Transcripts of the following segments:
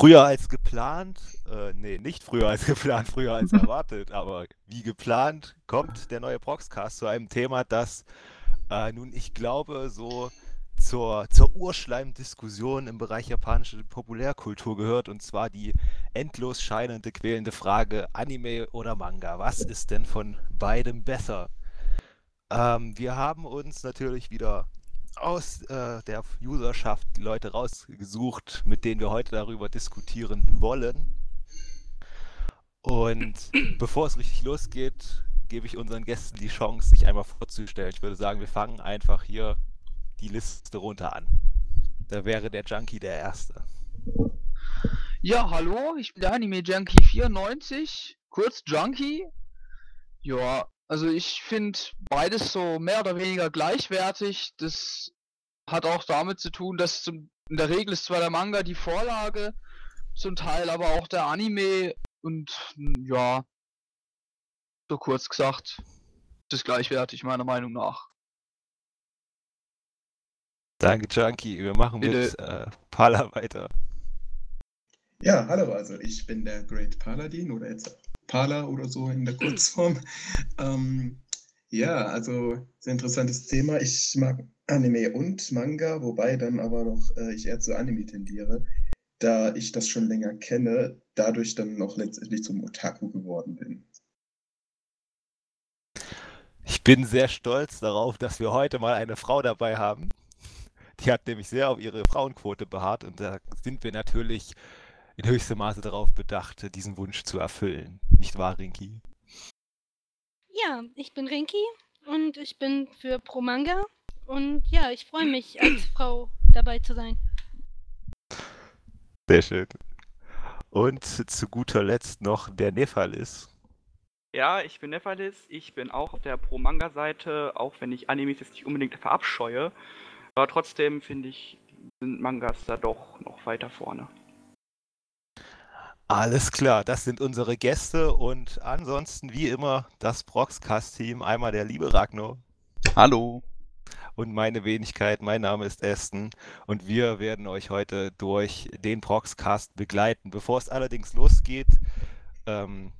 Früher als geplant, äh, nee, nicht früher als geplant, früher als erwartet, aber wie geplant kommt der neue Proxcast zu einem Thema, das äh, nun, ich glaube, so zur, zur Urschleimdiskussion im Bereich japanische Populärkultur gehört, und zwar die endlos scheinende, quälende Frage Anime oder Manga. Was ist denn von beidem besser? Ähm, wir haben uns natürlich wieder aus äh, der Userschaft Leute rausgesucht, mit denen wir heute darüber diskutieren wollen. Und bevor es richtig losgeht, gebe ich unseren Gästen die Chance, sich einmal vorzustellen. Ich würde sagen, wir fangen einfach hier die Liste runter an. Da wäre der Junkie der Erste. Ja, hallo, ich bin der Anime Junkie 94, kurz Junkie. Ja, also ich finde beides so mehr oder weniger gleichwertig. Das hat auch damit zu tun, dass zum, in der Regel ist zwar der Manga die Vorlage, zum Teil aber auch der Anime und ja, so kurz gesagt, das ist gleichwertig meiner Meinung nach. Danke, Junkie. Wir machen Bitte. mit äh, Pala weiter. Ja, hallo, also ich bin der Great Paladin oder jetzt Pala oder so in der Kurzform. ähm, ja, also sehr interessantes Thema. Ich mag Anime und Manga, wobei dann aber noch äh, ich eher zu Anime tendiere, da ich das schon länger kenne, dadurch dann noch letztendlich zum Otaku geworden bin. Ich bin sehr stolz darauf, dass wir heute mal eine Frau dabei haben. Die hat nämlich sehr auf ihre Frauenquote beharrt und da sind wir natürlich in höchstem Maße darauf bedacht, diesen Wunsch zu erfüllen. Nicht wahr, Rinki? Ja, ich bin Rinki und ich bin für Promanga und ja, ich freue mich als Frau dabei zu sein. Sehr schön. Und zu guter Letzt noch der Nephalis. Ja, ich bin Nephalis. Ich bin auch auf der Pro-Manga-Seite, auch wenn ich Animes jetzt nicht unbedingt verabscheue. Aber trotzdem finde ich, sind Mangas da doch noch weiter vorne. Alles klar, das sind unsere Gäste und ansonsten wie immer das Proxcast-Team. Einmal der liebe Ragnar. Hallo. Und meine Wenigkeit, mein Name ist Esten und wir werden euch heute durch den Proxcast begleiten. Bevor es allerdings losgeht, ähm,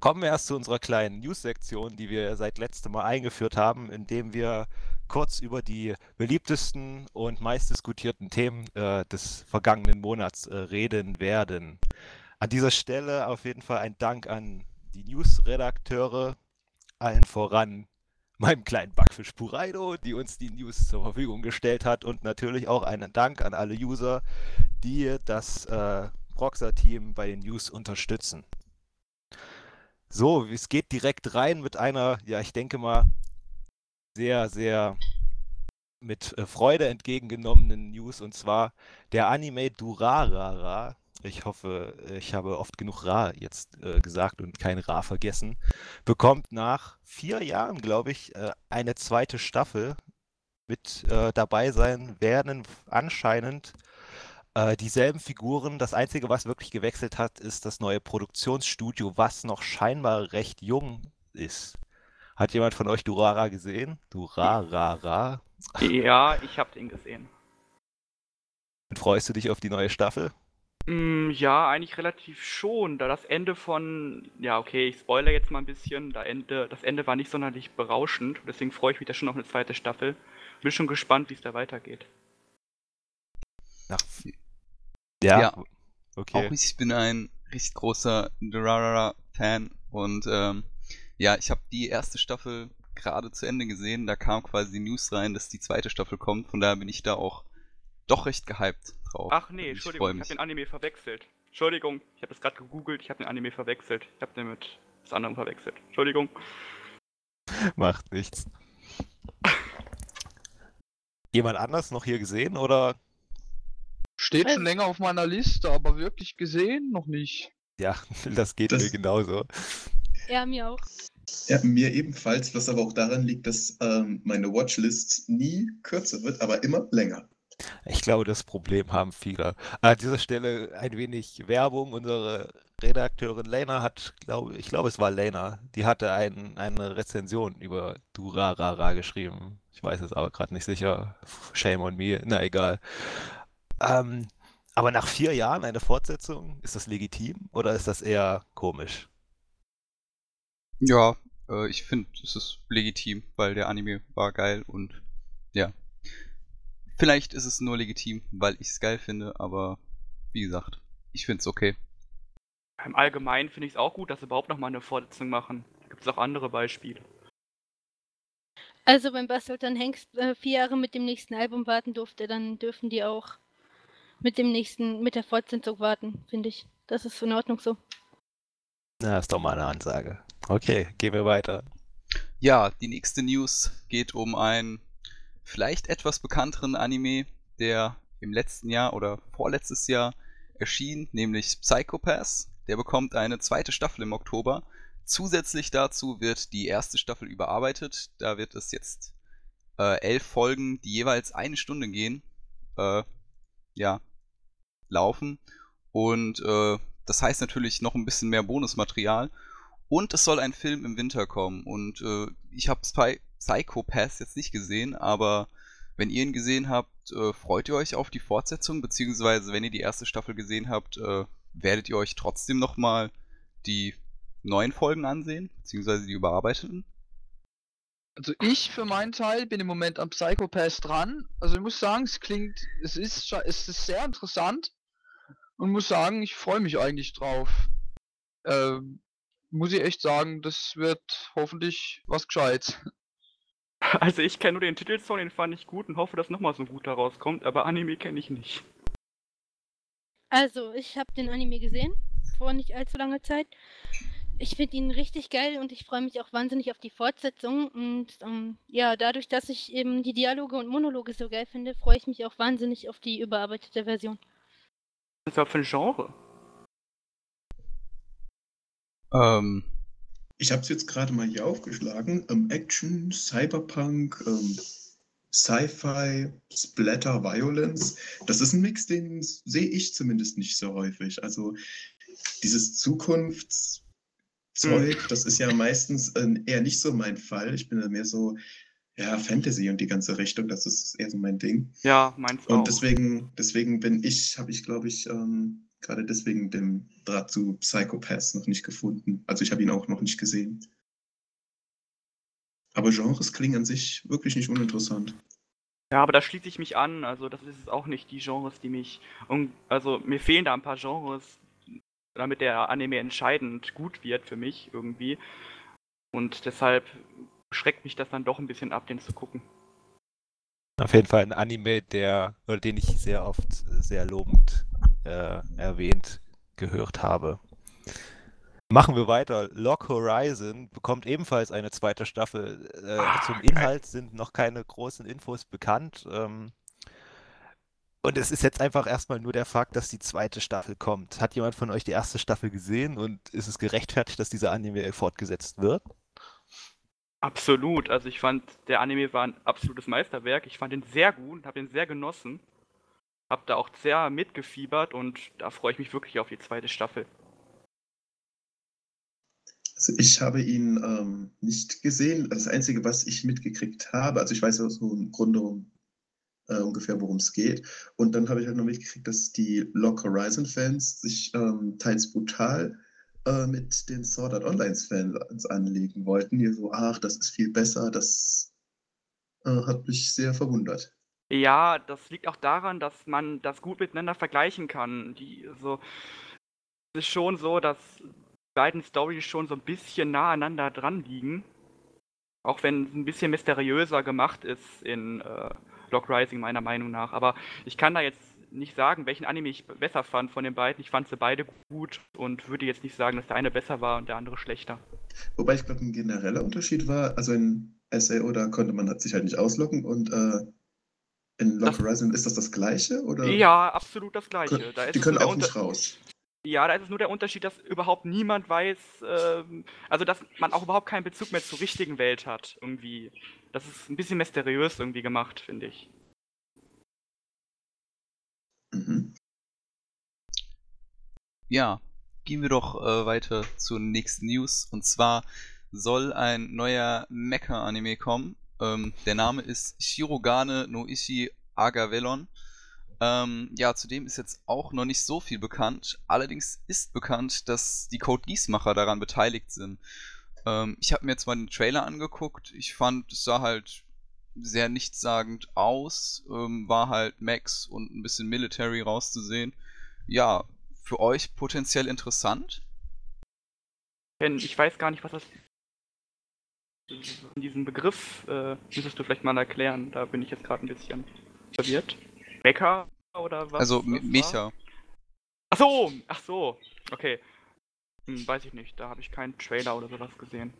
kommen wir erst zu unserer kleinen News-Sektion, die wir seit letztem Mal eingeführt haben, indem wir kurz über die beliebtesten und meistdiskutierten Themen äh, des vergangenen Monats äh, reden werden. An dieser Stelle auf jeden Fall ein Dank an die News-Redakteure, allen voran meinem kleinen Backfisch Puraido, die uns die News zur Verfügung gestellt hat und natürlich auch einen Dank an alle User, die das äh, Proxer-Team bei den News unterstützen. So, es geht direkt rein mit einer, ja, ich denke mal, sehr, sehr mit äh, Freude entgegengenommenen News und zwar der Anime Durarara. Ich hoffe, ich habe oft genug Ra jetzt äh, gesagt und kein Ra vergessen. Bekommt nach vier Jahren, glaube ich, äh, eine zweite Staffel. Mit äh, dabei sein werden anscheinend äh, dieselben Figuren. Das Einzige, was wirklich gewechselt hat, ist das neue Produktionsstudio, was noch scheinbar recht jung ist. Hat jemand von euch Durara gesehen? Durarara? Ja, ich habe den gesehen. Und freust du dich auf die neue Staffel? Mm, ja, eigentlich relativ schon, da das Ende von, ja okay, ich spoilere jetzt mal ein bisschen, da Ende, das Ende war nicht sonderlich berauschend, deswegen freue ich mich da schon auf eine zweite Staffel. Bin schon gespannt, wie es da weitergeht. Ach, ja, ja, okay. Auch ich bin ein richtig großer Durarara-Fan und ähm, ja, ich habe die erste Staffel gerade zu Ende gesehen. Da kam quasi die News rein, dass die zweite Staffel kommt. Von daher bin ich da auch doch recht gehypt drauf. Ach nee, Entschuldigung, ich, ich habe den Anime verwechselt. Entschuldigung, ich habe das gerade gegoogelt, ich habe den Anime verwechselt. Ich habe den mit was anderem verwechselt. Entschuldigung. Macht nichts. Jemand anders noch hier gesehen oder? Steht schon länger auf meiner Liste, aber wirklich gesehen noch nicht. Ja, das geht das, mir genauso. Ja, mir auch. Ja, mir ebenfalls, was aber auch daran liegt, dass ähm, meine Watchlist nie kürzer wird, aber immer länger. Ich glaube, das Problem haben viele. An dieser Stelle ein wenig Werbung. Unsere Redakteurin Lena hat, glaube ich, glaube es war Lena, die hatte ein, eine Rezension über Durarara geschrieben. Ich weiß es aber gerade nicht sicher. Shame on me, na egal. Ähm, Aber nach vier Jahren eine Fortsetzung, ist das legitim oder ist das eher komisch? Ja, äh, ich finde, es ist legitim, weil der Anime war geil und ja. Vielleicht ist es nur legitim, weil ich es geil finde, aber wie gesagt, ich finde es okay. Im Allgemeinen finde ich es auch gut, dass sie überhaupt nochmal eine Fortsetzung machen. Da gibt es auch andere Beispiele. Also wenn Bastelton Hengst äh, vier Jahre mit dem nächsten Album warten durfte, dann dürfen die auch mit dem nächsten, mit der Fortsetzung warten, finde ich. Das ist in Ordnung so. Na, ist doch mal eine Ansage. Okay, gehen wir weiter. Ja, die nächste News geht um einen vielleicht etwas bekannteren Anime, der im letzten Jahr oder vorletztes Jahr erschien, nämlich Psychopath. Der bekommt eine zweite Staffel im Oktober. Zusätzlich dazu wird die erste Staffel überarbeitet. Da wird es jetzt äh, elf Folgen, die jeweils eine Stunde gehen, äh, ja, laufen. Und äh, das heißt natürlich noch ein bisschen mehr Bonusmaterial. Und es soll ein Film im Winter kommen. Und äh, ich habe Spy Psychopath jetzt nicht gesehen, aber wenn ihr ihn gesehen habt, äh, freut ihr euch auf die Fortsetzung, beziehungsweise wenn ihr die erste Staffel gesehen habt, äh, werdet ihr euch trotzdem nochmal die neuen Folgen ansehen, beziehungsweise die überarbeiteten? Also ich für meinen Teil bin im Moment am Psychopath dran. Also ich muss sagen, es klingt, es ist, es ist sehr interessant und muss sagen, ich freue mich eigentlich drauf. Ähm, muss ich echt sagen, das wird hoffentlich was Gescheites. Also ich kenne nur den Titelsong, den fand ich gut und hoffe, dass nochmal so ein guter rauskommt, aber Anime kenne ich nicht. Also, ich habe den Anime gesehen, vor nicht allzu langer Zeit. Ich finde ihn richtig geil und ich freue mich auch wahnsinnig auf die Fortsetzung. Und ähm, ja, dadurch, dass ich eben die Dialoge und Monologe so geil finde, freue ich mich auch wahnsinnig auf die überarbeitete Version. Was ist das für ein Genre? Ähm, ich habe es jetzt gerade mal hier aufgeschlagen. Ähm, Action, Cyberpunk, ähm, Sci-Fi, Splatter, Violence. Das ist ein Mix, den sehe ich zumindest nicht so häufig. Also dieses Zukunftszeug, hm. das ist ja meistens äh, eher nicht so mein Fall. Ich bin da mehr so, ja, Fantasy und die ganze Richtung, das ist eher so mein Ding. Ja, meins auch. Und deswegen, deswegen bin ich, habe ich, glaube ich, ähm, gerade deswegen den Draht zu Psychopaths noch nicht gefunden. Also ich habe ihn auch noch nicht gesehen. Aber Genres klingen an sich wirklich nicht uninteressant. Ja, aber da schließe ich mich an. Also das ist auch nicht die Genres, die mich... Also mir fehlen da ein paar Genres, damit der Anime entscheidend gut wird für mich irgendwie. Und deshalb schreckt mich das dann doch ein bisschen ab, den zu gucken. Auf jeden Fall ein Anime, der, oder den ich sehr oft sehr lobend äh, erwähnt gehört habe. Machen wir weiter. Lock Horizon bekommt ebenfalls eine zweite Staffel. Äh, Ach, zum Inhalt sind noch keine großen Infos bekannt. Ähm, und es ist jetzt einfach erstmal nur der Fakt, dass die zweite Staffel kommt. Hat jemand von euch die erste Staffel gesehen und ist es gerechtfertigt, dass dieser Anime fortgesetzt wird? Absolut. Also ich fand, der Anime war ein absolutes Meisterwerk. Ich fand ihn sehr gut und habe ihn sehr genossen habe da auch sehr mitgefiebert und da freue ich mich wirklich auf die zweite Staffel. Also ich habe ihn ähm, nicht gesehen. Das Einzige, was ich mitgekriegt habe, also ich weiß ja so im Grunde äh, ungefähr, worum es geht. Und dann habe ich halt noch mitgekriegt, dass die Lock Horizon-Fans sich ähm, teils brutal äh, mit den Sword Art Online-Fans anlegen wollten. Hier so, ach, das ist viel besser, das äh, hat mich sehr verwundert. Ja, das liegt auch daran, dass man das gut miteinander vergleichen kann. Die, so, es ist schon so, dass die beiden Storys schon so ein bisschen nah aneinander dran liegen. Auch wenn es ein bisschen mysteriöser gemacht ist in äh, Lock Rising, meiner Meinung nach. Aber ich kann da jetzt nicht sagen, welchen Anime ich besser fand von den beiden. Ich fand sie beide gut und würde jetzt nicht sagen, dass der eine besser war und der andere schlechter. Wobei ich glaube, ein genereller Unterschied war, also in SAO, da konnte man sich halt nicht auslocken und äh, in Log Horizon ist das das gleiche? Oder? Ja, absolut das gleiche. die können auch nicht raus. Ja, da ist es nur der Unterschied, dass überhaupt niemand weiß, ähm, also dass man auch überhaupt keinen Bezug mehr zur richtigen Welt hat, irgendwie. Das ist ein bisschen mysteriös irgendwie gemacht, finde ich. Mhm. Ja, gehen wir doch äh, weiter zur nächsten News. Und zwar soll ein neuer Mecha-Anime kommen. Ähm, der Name ist Shirogane no Ishi Agavelon. Ähm, ja, zudem ist jetzt auch noch nicht so viel bekannt. Allerdings ist bekannt, dass die Code Geass-Macher daran beteiligt sind. Ähm, ich habe mir jetzt mal den Trailer angeguckt. Ich fand, es sah halt sehr nichtssagend aus. Ähm, war halt Max und ein bisschen Military rauszusehen. Ja, für euch potenziell interessant? Ich weiß gar nicht, was das diesen Begriff äh, müsstest du vielleicht mal erklären. Da bin ich jetzt gerade ein bisschen verwirrt. Mecha oder was? Also Mecha. Ach so, ach so. Okay. Hm, weiß ich nicht. Da habe ich keinen Trailer oder sowas gesehen.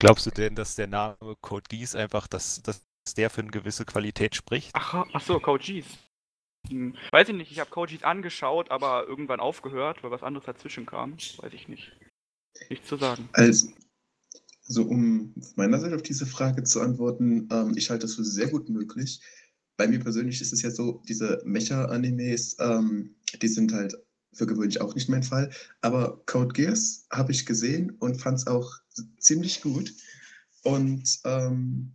Glaubst du denn, dass der Name Code Geass einfach, dass, dass der für eine gewisse Qualität spricht? Ach, ach so, Code Geass. Hm, weiß ich nicht. Ich habe Code Geass angeschaut, aber irgendwann aufgehört, weil was anderes dazwischen kam. Weiß ich nicht. Nichts zu sagen. Also, also um von meiner Seite auf diese Frage zu antworten, ähm, ich halte das für sehr gut möglich. Bei mir persönlich ist es ja so, diese Mecha-Animes, ähm, die sind halt für gewöhnlich auch nicht mein Fall. Aber Code Geass habe ich gesehen und fand es auch ziemlich gut. Und ähm,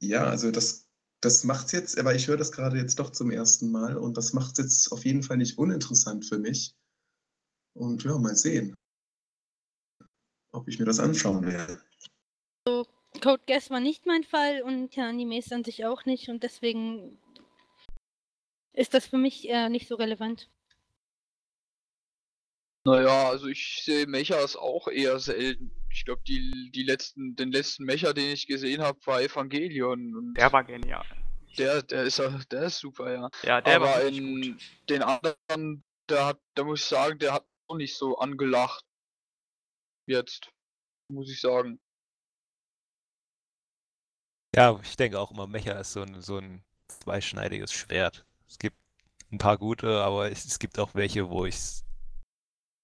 ja, also das, das macht es jetzt, aber ich höre das gerade jetzt doch zum ersten Mal und das macht es jetzt auf jeden Fall nicht uninteressant für mich. Und ja, mal sehen ob ich mir das anschauen werde. So, Code Guess war nicht mein Fall und ja, Animes an sich auch nicht und deswegen ist das für mich eher nicht so relevant. Naja, also ich sehe Mechas auch eher selten. Ich glaube, die, die letzten, den letzten Mecha, den ich gesehen habe, war Evangelion. der war genial. Der, der ist der ist super, ja. Ja, der Aber war in gut. den anderen, der hat, da muss ich sagen, der hat auch nicht so angelacht jetzt, muss ich sagen. Ja, ich denke auch immer, Mecha ist so ein, so ein zweischneidiges Schwert. Es gibt ein paar gute, aber es, gibt auch welche, wo ich es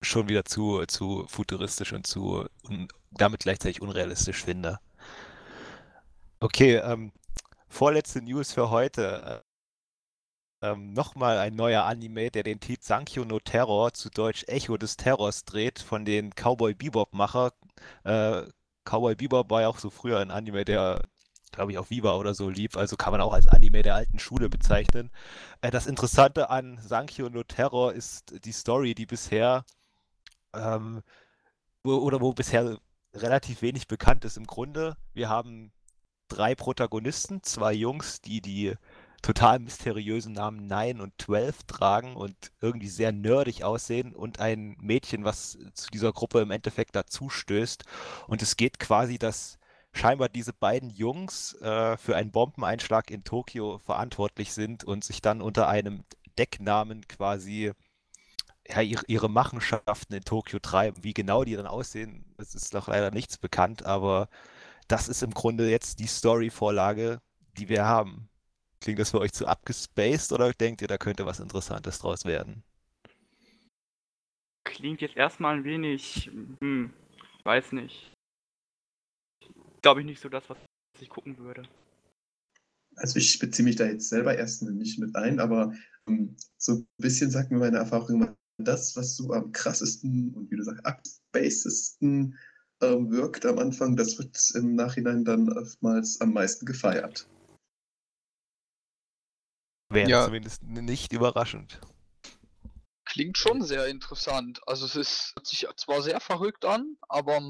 schon wieder zu, zu futuristisch und zu und damit gleichzeitig unrealistisch finde. Okay, ähm, vorletzte News für heute ähm, nochmal ein neuer Anime, der den Titel Sankyo no Terror, zu Deutsch Echo des Terrors dreht, von den Cowboy Bebop-Macher. Äh, Cowboy Bebop war ja auch so früher ein Anime, der, glaube ich, auf Viva oder so lief, also kann man auch als Anime der alten Schule bezeichnen. Äh, das Interessante an Sankyo no Terror ist die Story, die bisher, ähm, wo, oder wo bisher relativ wenig bekannt ist im Grunde. Wir haben drei Protagonisten, zwei Jungs, die die total mysteriösen Namen Nine und 12 tragen und irgendwie sehr nerdig aussehen und ein Mädchen, was zu dieser Gruppe im Endeffekt dazustößt. Und es geht quasi, dass scheinbar diese beiden Jungs äh, für einen Bombeneinschlag in Tokio verantwortlich sind und sich dann unter einem Decknamen quasi ja, ihre, ihre Machenschaften in Tokio treiben. Wie genau die dann aussehen, das ist noch leider nichts bekannt, aber das ist im Grunde jetzt die Story-Vorlage, die wir haben. Klingt das für euch zu abgespaced oder denkt ihr, da könnte was Interessantes draus werden? Klingt jetzt erstmal ein wenig, hm, weiß nicht. Glaube ich nicht so das, was ich gucken würde. Also ich beziehe mich da jetzt selber erstmal nicht mit ein, aber um, ähm, so ein bisschen sagt mir meine Erfahrung immer, das, was so am krassesten und wie du sagst, abspacedesten äh, wirkt am Anfang, das wird im Nachhinein dann oftmals am meisten gefeiert. Wäre ja. zumindest nicht überraschend. Klingt schon sehr interessant. Also es ist, hört sich zwar sehr verrückt an, aber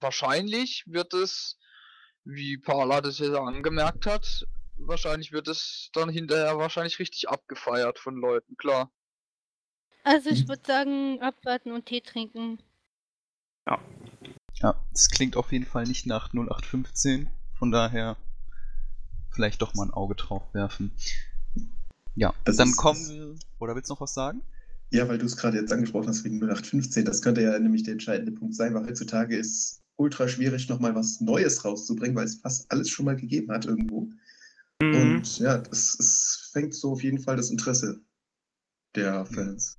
wahrscheinlich wird es, wie Paula das ja angemerkt hat, wahrscheinlich wird es dann hinterher wahrscheinlich richtig abgefeiert von Leuten, klar. Also ich hm. würde sagen, abwarten und Tee trinken. Ja. Ja, es klingt auf jeden Fall nicht nach 0815, von daher vielleicht doch mal ein Auge drauf werfen. Ja, das dann ist, kommen wir. Oder willst du noch was sagen? Ja, weil du es gerade jetzt angesprochen hast wegen 0815, das könnte ja nämlich der entscheidende Punkt sein, weil heutzutage ist ultra schwierig, nochmal was Neues rauszubringen, weil es fast alles schon mal gegeben hat irgendwo. Mhm. Und ja, es fängt so auf jeden Fall das Interesse der Fans.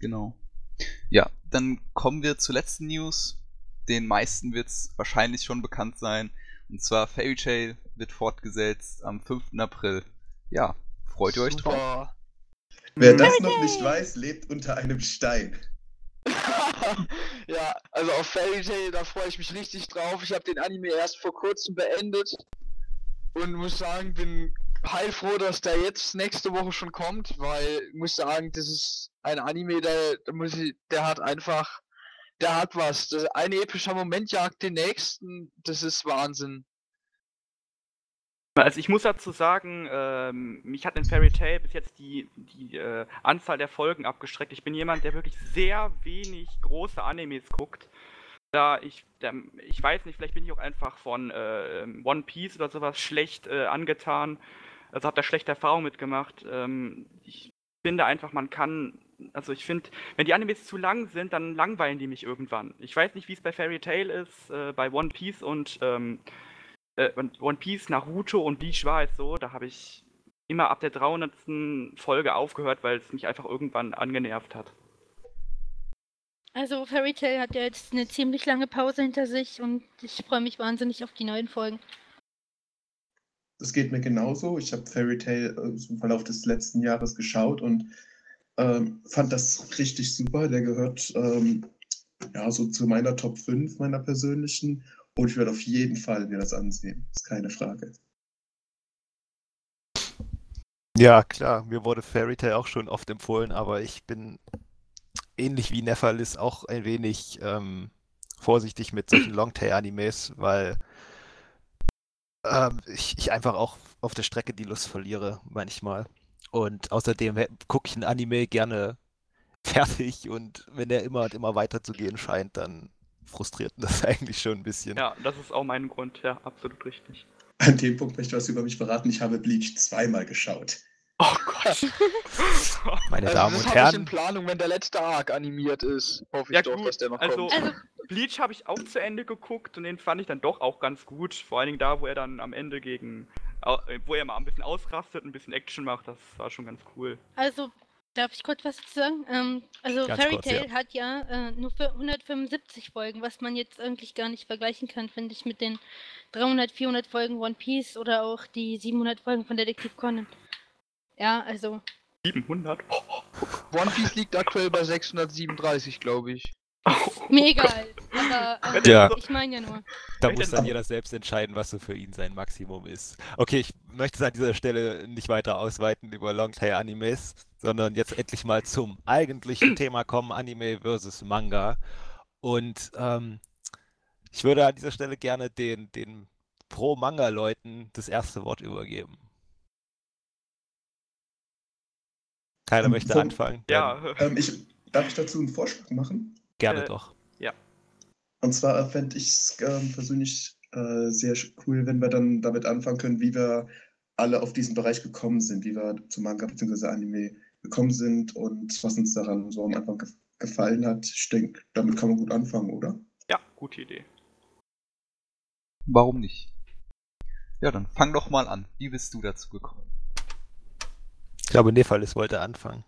Genau. Ja, dann kommen wir zur letzten News. Den meisten wird es wahrscheinlich schon bekannt sein. Und zwar Fairy Tail wird fortgesetzt am 5. April. Ja, Freut ihr euch Super. drauf? Wer das noch nicht weiß, lebt unter einem Stein. ja, also auf Fairy Tail, da freue ich mich richtig drauf. Ich habe den Anime erst vor kurzem beendet und muss sagen, bin heilfroh, dass der jetzt nächste Woche schon kommt, weil ich muss sagen, das ist ein Anime, der, der, muss ich, der hat einfach, der hat was. Das, ein epischer Moment jagt den nächsten, das ist Wahnsinn. Also ich muss dazu sagen, ähm, mich hat in Fairy Tail bis jetzt die, die äh, Anzahl der Folgen abgestreckt. Ich bin jemand, der wirklich sehr wenig große Animes guckt. Da ich, der, ich weiß nicht, vielleicht bin ich auch einfach von äh, One Piece oder sowas schlecht äh, angetan. Also habe da schlechte Erfahrungen mitgemacht. Ähm, ich finde einfach, man kann, also ich finde, wenn die Animes zu lang sind, dann langweilen die mich irgendwann. Ich weiß nicht, wie es bei Fairy Tail ist, äh, bei One Piece und ähm, äh, One Piece, Naruto und Bleach war es so, da habe ich immer ab der 300. Folge aufgehört, weil es mich einfach irgendwann angenervt hat. Also Fairy Tail hat ja jetzt eine ziemlich lange Pause hinter sich und ich freue mich wahnsinnig auf die neuen Folgen. Das geht mir genauso. Ich habe Fairy Tail äh, im Verlauf des letzten Jahres geschaut und ähm, fand das richtig super. Der gehört ähm, ja so zu meiner Top 5 meiner persönlichen und ich werde auf jeden Fall mir das ansehen. Ist keine Frage. Ja, klar, mir wurde Fairy Tail auch schon oft empfohlen, aber ich bin ähnlich wie Nephalis auch ein wenig ähm, vorsichtig mit solchen Longtail-Animes, weil ähm, ich, ich einfach auch auf der Strecke die Lust verliere, manchmal. Und außerdem gucke ich ein Anime gerne fertig und wenn der immer und immer weiter zu gehen scheint, dann frustriert das eigentlich schon ein bisschen. Ja, das ist auch mein Grund, ja, absolut richtig. An dem Punkt möchte ich was über mich verraten. Ich habe Bleach zweimal geschaut. Oh Gott. Meine Also Damen und habe ich in Herren, Planung, wenn der letzte Arc animiert ist. Hoffe ich Ja, doch, gut. dass der noch Also, kommt. Also, Bleach habe ich auch zu Ende geguckt und den fand ich dann doch auch ganz gut. Vor allen Dingen da, wo er dann am Ende gegen, wo er mal ein bisschen ausrastet, ein bisschen Action macht, das war schon ganz cool. also, darf ich kurz was dazu sagen? Ähm, also Ganz Fairy kurz, Tail ja. hat ja äh, nur für 175 Folgen, was man jetzt eigentlich gar nicht vergleichen kann, finde ich, mit den 300, 400 Folgen One Piece oder auch die 700 Folgen von Detektiv Conan. Ja, also, 700? Oh, One Piece liegt aktuell bei 637, glaube ich. mir egal. Aber äh, Ja. ich meine ja nur. da muss dann jeder selbst entscheiden, was so für ihn sein Maximum ist. Okay, ich möchte es an dieser Stelle nicht weiter ausweiten über Longtail-Animes, sondern jetzt endlich mal zum eigentlichen Thema kommen, Anime versus Manga. Und ähm, ich würde an dieser Stelle gerne den, den Pro-Manga-Leuten das erste Wort übergeben. Keiner Ähm, möchte vom- anfangen? Ja, Ähm, ich, darf ich dazu einen Vorschlag machen? gerne äh, doch. Und zwar fände ich es ähm, persönlich äh, sehr cool, wenn wir dann damit anfangen können, wie wir alle auf diesen Bereich gekommen sind, wie wir zu Manga bzw. Anime gekommen sind und was uns daran so am Anfang ge gefallen hat. Ich denke, damit kann man gut anfangen, oder? ja, gute Idee. Warum nicht? Ja, dann fang doch mal an. Wie bist du dazu gekommen? Ich glaube, Nephalis wollte anfangen.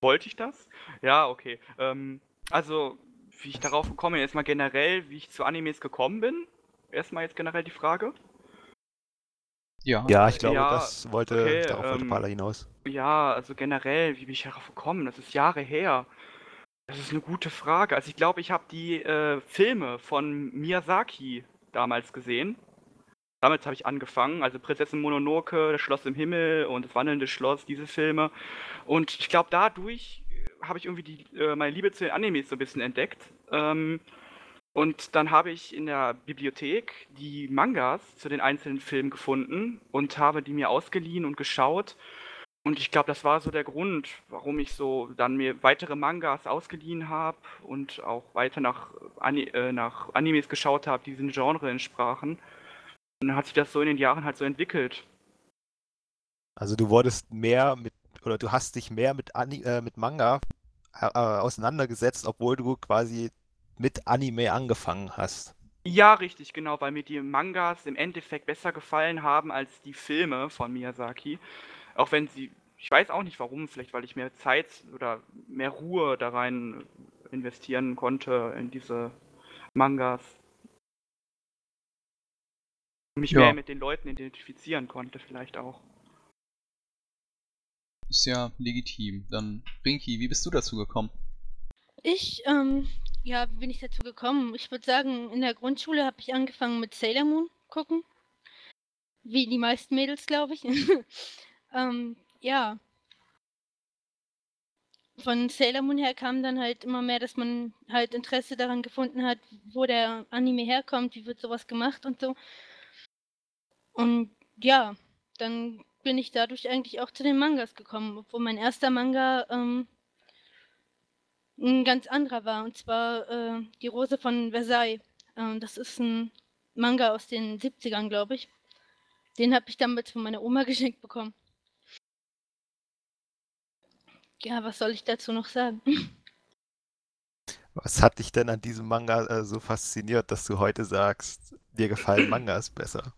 Wollte ich das? Ja, okay. Ähm, also, wie ich darauf gekommen bin, erstmal generell, wie ich zu Animes gekommen bin. Erstmal jetzt generell die Frage. Ja. Ja, ich glaube, Ja, das wollte, okay, darauf wollte ähm, Pala hinaus. Ja, also generell, wie bin ich darauf gekommen? Das ist Jahre her. Das ist eine gute Frage. Also ich glaube, ich habe die äh, Filme von Miyazaki damals gesehen. Damals habe ich angefangen, also Prinzessin Mononoke, das Schloss im Himmel und das wandelnde Schloss, diese Filme. Und ich glaube, dadurch habe ich irgendwie die, äh, meine Liebe zu den Animes so ein bisschen entdeckt. Ähm, und dann habe ich in der Bibliothek die Mangas zu den einzelnen Filmen gefunden und habe die mir ausgeliehen und geschaut. Und ich glaube, das war so der Grund, warum ich so dann mir weitere Mangas ausgeliehen habe und auch weiter nach, Ani äh, nach Animes geschaut habe, die diesem Genre entsprachen. Und dann hat sich das so in den Jahren halt so entwickelt. Also du wurdest mehr mit, oder du hast dich mehr mit, Ani äh, mit Manga äh, auseinandergesetzt, obwohl du quasi mit Anime angefangen hast. Ja, richtig, genau, weil mir die Mangas im Endeffekt besser gefallen haben als die Filme von Miyazaki. Auch wenn sie, ich weiß auch nicht warum, vielleicht weil ich mehr Zeit oder mehr Ruhe da rein investieren konnte in diese Mangas. Mich Ja. mehr mit den Leuten identifizieren konnte, vielleicht auch. Ist ja legitim. Dann, Rinky, wie bist du dazu gekommen? Ich, ähm, ja, wie bin ich dazu gekommen? Ich würde sagen, in der Grundschule habe ich angefangen mit Sailor Moon gucken. wie die meisten Mädels, glaube ich. ähm, ja. Von Sailor Moon her kam dann halt immer mehr, dass man halt Interesse daran gefunden hat, wo der Anime herkommt, wie wird sowas gemacht und so. Und ja, dann bin ich dadurch eigentlich auch zu den Mangas gekommen, obwohl mein erster Manga ähm, ein ganz anderer war, und zwar äh, Die Rose von Versailles. Ähm, das ist ein Manga aus den 70ern, glaube ich. Den habe ich damals von meiner Oma geschenkt bekommen. Ja, was soll ich dazu noch sagen? Was hat dich denn an diesem Manga äh, so fasziniert, dass du heute sagst, dir gefallen Mangas besser?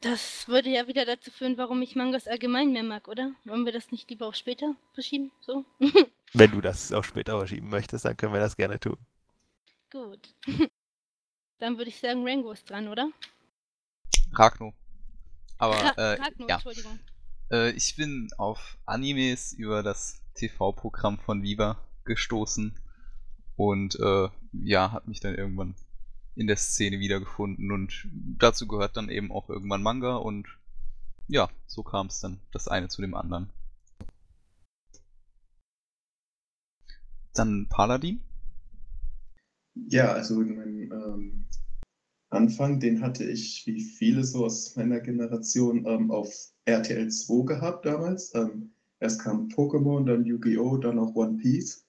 Das würde ja wieder dazu führen, warum ich Mangas allgemein mehr mag, oder? Wollen wir das nicht lieber auch später verschieben? So? Wenn du das auch später verschieben möchtest, dann können wir das gerne tun. Gut. Dann würde ich sagen, Rango ist dran, oder? Ragno. Aber, Ra äh, Ragno, ja. Entschuldigung. Äh, ich bin auf Animes über das TV-Programm von Viva gestoßen und äh, ja, hat mich dann irgendwann in der Szene wiedergefunden und dazu gehört dann eben auch irgendwann Manga und ja, so kam es dann das eine zu dem anderen. Dann Paladin? Ja, also mein ähm, Anfang, den hatte ich wie viele so aus meiner Generation ähm, auf RTL 2 gehabt damals. Ähm, erst kam Pokémon, dann Yu-Gi-Oh!, dann auch One Piece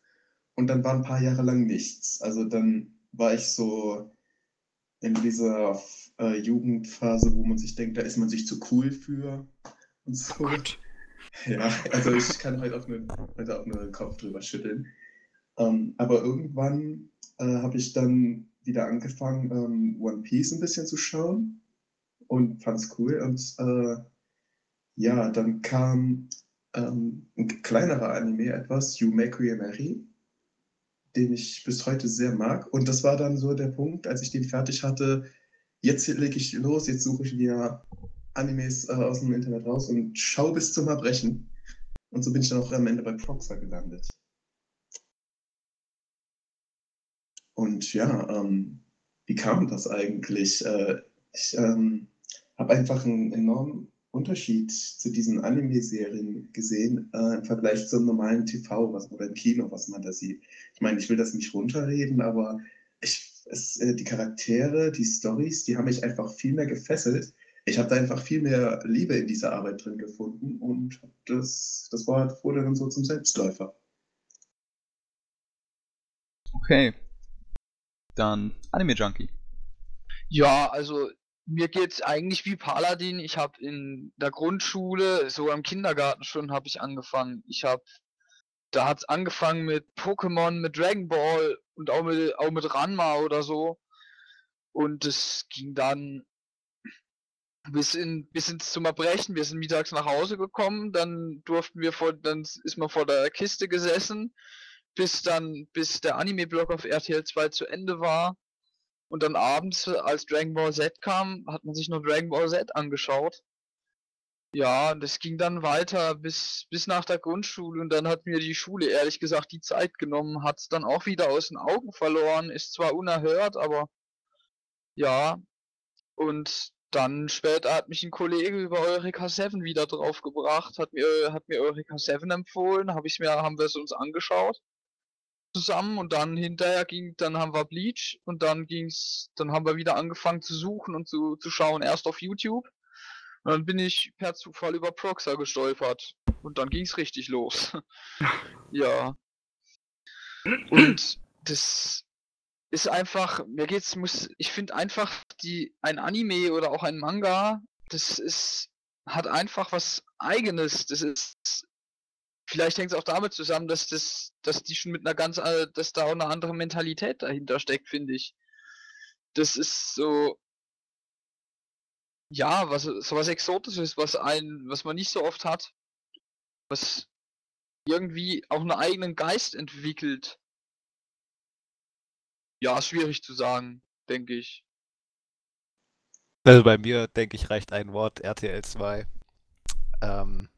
und dann war ein paar Jahre lang nichts. Also dann war ich so in dieser äh, Jugendphase, wo man sich denkt, da ist man sich zu cool für und so. Oh Gott. Ja, also ich kann heute auch nur, heute auch nur den Kopf drüber schütteln. Ähm, aber irgendwann äh, habe ich dann wieder angefangen, ähm, One Piece ein bisschen zu schauen und fand es cool. Und äh, ja, dann kam ähm, ein kleinerer Anime etwas, You Make Mary, den ich bis heute sehr mag. Und das war dann so der Punkt, als ich den fertig hatte, jetzt lege ich los, jetzt suche ich mir Animes äh, aus dem Internet raus und schaue bis zum Erbrechen. Und so bin ich dann auch am Ende bei Proxer gelandet. Und ja, ähm, wie kam das eigentlich? Äh, ich ähm, habe einfach einen enormen Unterschied zu diesen Anime-Serien gesehen äh, im Vergleich zum normalen TV was, oder im Kino, was man da sieht. Ich meine, ich will das nicht runterreden, aber ich, es, äh, die Charaktere, die Stories, die haben mich einfach viel mehr gefesselt. Ich habe da einfach viel mehr Liebe in dieser Arbeit drin gefunden und das, das war, wurde dann so zum Selbstläufer. Okay. Dann Anime Junkie. Ja, also mir geht's eigentlich wie Paladin. Ich habe in der Grundschule, so im Kindergarten schon, habe ich angefangen. Ich habe, da hat's angefangen mit Pokémon, mit Dragon Ball und auch mit, auch mit Ranma oder so. Und es ging dann bis in bis ins zum Erbrechen. Wir sind mittags nach Hause gekommen, dann durften wir vor, dann ist man vor der Kiste gesessen, bis dann, bis der Anime-Block auf RTL 2 zu Ende war. Und dann abends, als Dragon Ball Z kam, hat man sich noch Dragon Ball Z angeschaut. Ja, das ging dann weiter bis, bis nach der Grundschule und dann hat mir die Schule ehrlich gesagt die Zeit genommen, hat es dann auch wieder aus den Augen verloren, ist zwar unerhört, aber ja. Und dann später hat mich ein Kollege über Eureka 7 wieder draufgebracht, hat mir, hat mir Eureka 7 empfohlen, hab ich mir, haben wir es uns angeschaut zusammen und dann hinterher ging, dann haben wir Bleach und dann ging's, dann haben wir wieder angefangen zu suchen und zu, zu schauen, erst auf YouTube. Und dann bin ich per Zufall über Proxer gestolpert. Und dann ging's richtig los. ja. Und das ist einfach, mir geht's, muss, ich finde einfach die, ein Anime oder auch ein Manga, das ist, hat einfach was eigenes. Das ist, vielleicht hängt es auch damit zusammen, dass das, dass die schon mit einer ganz, äh, dass da auch eine andere Mentalität dahinter steckt, finde ich. Das ist so, ja, was, so was Exotisches, was ein, was man nicht so oft hat. Was irgendwie auch einen eigenen Geist entwickelt. Ja, schwierig zu sagen, denke ich. Also bei mir, denke ich, reicht ein Wort RTL 2. Ähm,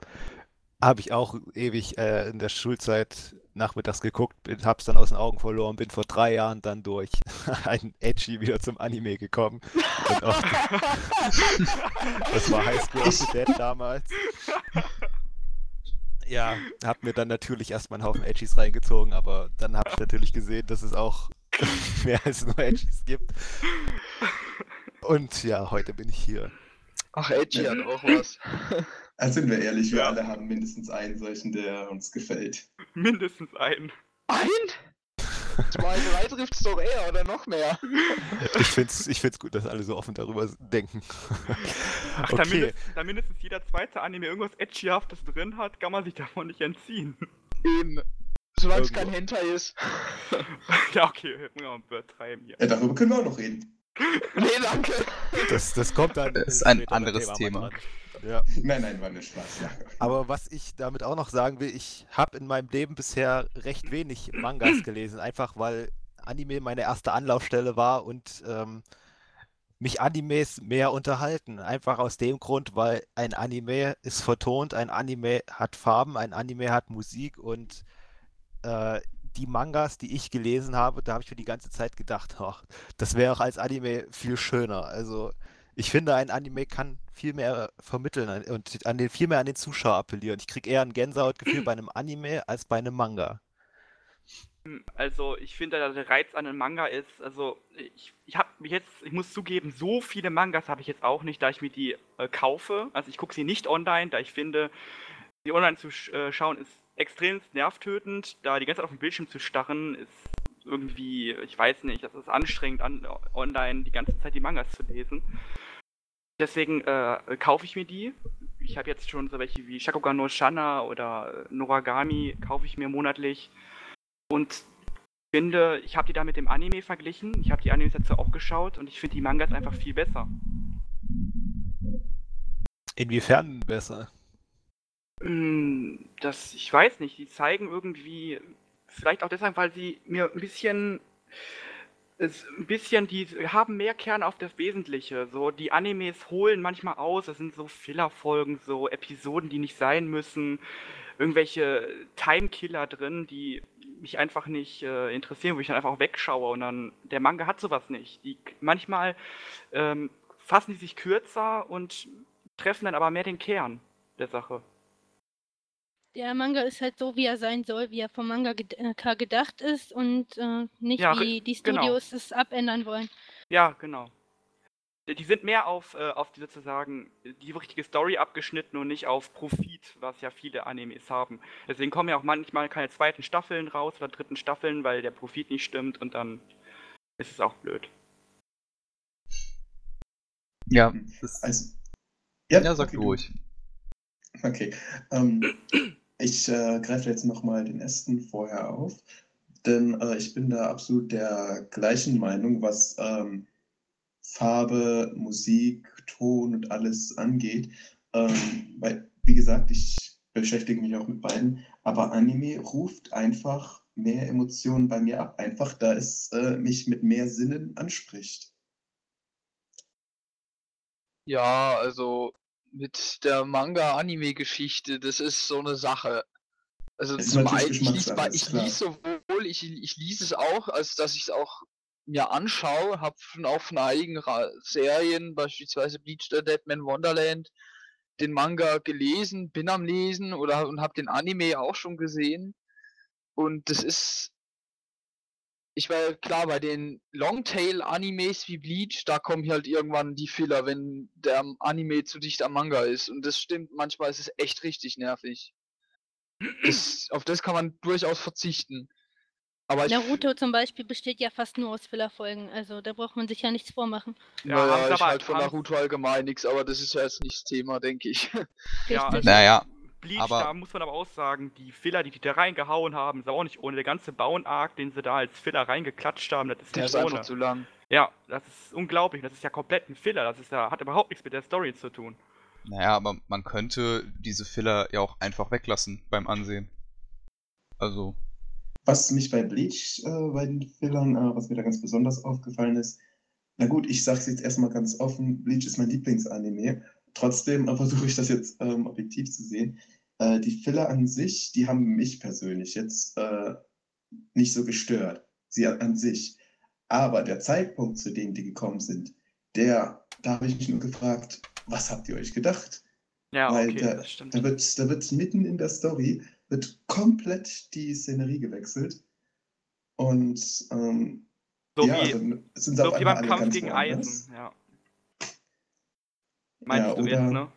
habe ich auch ewig äh, in der Schulzeit nachmittags geguckt, bin, hab's dann aus den Augen verloren, bin vor drei Jahren dann durch ein Edgy wieder zum Anime gekommen. Auch, das war High School of the Dead damals. Ja, hab mir dann natürlich erstmal einen Haufen Edgys reingezogen, aber dann hab ich natürlich gesehen, dass es auch mehr als nur Edgys gibt. Und ja, heute bin ich hier. Ach, Edgy hat auch was. Also sind wir ehrlich, wir ja. alle haben mindestens einen solchen, der uns gefällt. Mindestens einen. Ein? Zwei, drei trifft es doch eher oder noch mehr. Ich finde es ich find's gut, dass alle so offen darüber denken. Ach, okay. da, mindestens, da mindestens jeder zweite Anime irgendwas Edgyhaftes drin hat, kann man sich davon nicht entziehen. Eben. Solange es kein Hentai ist. ja, okay, ja, übertreiben hier. Ja, darüber können wir auch noch reden. nee, danke. Das, das kommt dann. Das ist ein anderes Thema. Thema. Ja. Nein, nein, war nicht Spaß. Ja. Aber was ich damit auch noch sagen will, ich habe in meinem Leben bisher recht wenig Mangas gelesen, einfach weil Anime meine erste Anlaufstelle war und ähm, mich Animes mehr unterhalten. Einfach aus dem Grund, weil ein Anime ist vertont, ein Anime hat Farben, ein Anime hat Musik und äh, die Mangas, die ich gelesen habe, da habe ich mir die ganze Zeit gedacht, ach, das wäre auch als Anime viel schöner. Also ich finde, ein Anime kann viel mehr vermitteln und an den, viel mehr an den Zuschauer appellieren. Ich kriege eher ein Gänsehautgefühl bei einem Anime als bei einem Manga. Also ich finde, der Reiz an einem Manga ist, also ich, ich habe jetzt, ich muss zugeben, so viele Mangas habe ich jetzt auch nicht, da ich mir die äh, kaufe. Also ich gucke sie nicht online, da ich finde, die online zu sch äh, schauen ist extrem nervtötend, da die ganze Zeit auf dem Bildschirm zu starren ist irgendwie, ich weiß nicht, das ist anstrengend, an, online die ganze Zeit die Mangas zu lesen. Deswegen äh, kaufe ich mir die. Ich habe jetzt schon so welche wie Shakugan no Shana oder Noragami, kaufe ich mir monatlich. Und finde, ich habe die da mit dem Anime verglichen. Ich habe die Animes dazu auch geschaut und ich finde die Mangas einfach viel besser. Inwiefern besser? Hm, das, ich weiß nicht, die zeigen irgendwie, vielleicht auch deshalb, weil sie mir ein bisschen ist ein bisschen, die haben mehr Kern auf das Wesentliche. So, die Animes holen manchmal aus, das sind so Fillerfolgen, so Episoden, die nicht sein müssen, irgendwelche Timekiller drin, die mich einfach nicht äh, interessieren, wo ich dann einfach auch wegschaue und dann, der Manga hat sowas nicht. Die, manchmal ähm, fassen die sich kürzer und treffen dann aber mehr den Kern der Sache der Manga ist halt so, wie er sein soll, wie er vom Manga äh, gedacht ist und äh, nicht ja, wie die genau. Studios genau. es abändern wollen. Ja, genau. Die sind mehr auf, äh, auf die sozusagen die richtige Story abgeschnitten und nicht auf Profit, was ja viele Animes haben. Deswegen kommen ja auch manchmal keine zweiten Staffeln raus oder dritten Staffeln, weil der Profit nicht stimmt und dann ist es auch blöd. Ja, also, ja, ja sag okay, ruhig. Okay. Ähm, ich äh, greife jetzt nochmal den ersten vorher auf, denn äh, ich bin da absolut der gleichen Meinung, was ähm, Farbe, Musik, Ton und alles angeht. Ähm, weil, wie gesagt, ich beschäftige mich auch mit beiden, aber Anime ruft einfach mehr Emotionen bei mir ab, einfach da es äh, mich mit mehr Sinnen anspricht. Ja, also mit der Manga-Anime-Geschichte, das ist so eine Sache. Also zum einen, ich lese, ich lese sowohl, ich, ich lese es auch, als dass ich es auch mir anschaue, habe schon auch von einigen Serien, beispielsweise Bleach the Deadman Wonderland, den Manga gelesen, bin am Lesen oder und habe den Anime auch schon gesehen. Und das ist ich war klar, bei den Longtail-Animes wie Bleach, da kommen halt irgendwann die Filler, wenn der Anime zu dicht am Manga ist. Und das stimmt, manchmal ist es echt richtig nervig. Das, auf das kann man durchaus verzichten. Aber Naruto zum Beispiel besteht ja fast nur aus Fillerfolgen, also da braucht man sich ja nichts vormachen. Ja, naja, ich halt von Naruto allgemein nichts, aber das ist ja jetzt nicht das Thema, denke ich. Ja, naja, Bleach, aber da muss man aber auch sagen, die Filler, die die da reingehauen haben, ist auch nicht ohne. Der ganze Bauen-Arc, den sie da als Filler reingeklatscht haben, das ist der nicht ist ohne. zu lang. Ja, das ist unglaublich. Das ist ja komplett ein Filler. Das ist ja, hat überhaupt nichts mit der Story zu tun. Naja, aber man könnte diese Filler ja auch einfach weglassen beim Ansehen. Also. Was mich bei Bleach, äh, bei den Fillern, äh, was mir da ganz besonders aufgefallen ist, na gut, ich sag's jetzt erstmal ganz offen, Bleach ist mein Lieblingsanime. Trotzdem versuche ich das jetzt ähm, objektiv zu sehen. äh, die Filler an sich, die haben mich persönlich jetzt äh, nicht so gestört. Sie an sich. Aber der Zeitpunkt, zu dem die gekommen sind, der, da habe ich mich nur gefragt, was habt ihr euch gedacht? Ja, Weil okay, da, das stimmt. da, wird, da wird mitten in der Story wird komplett die Szenerie gewechselt. Und ähm, So ja, wie, also, es sind so wie beim Kampf gegen. Eisen, ja. Meinst Ja, du oder, jetzt, ne?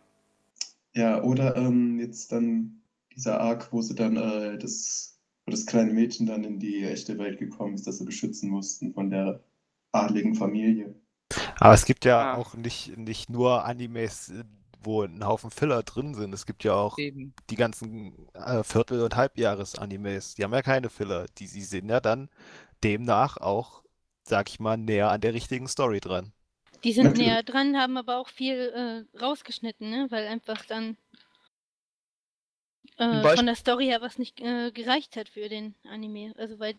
ja, oder ähm, jetzt dann dieser Arc, wo sie dann äh, das, wo das kleine Mädchen dann in die echte Welt gekommen ist, das sie beschützen mussten von der adligen Familie. Aber es gibt ja Ah. auch nicht, nicht nur Animes, äh, wo ein Haufen Filler drin sind. Es gibt ja auch Eben. die ganzen äh, Viertel- und Halbjahres-Animes. Die haben ja keine Filler. Die, die sind ja dann demnach auch, sag ich mal, näher an der richtigen Story dran. Die sind Natürlich. näher dran, haben aber auch viel äh, rausgeschnitten, ne? Weil einfach dann äh, von der Story her was nicht äh, gereicht hat für den Anime. Also weil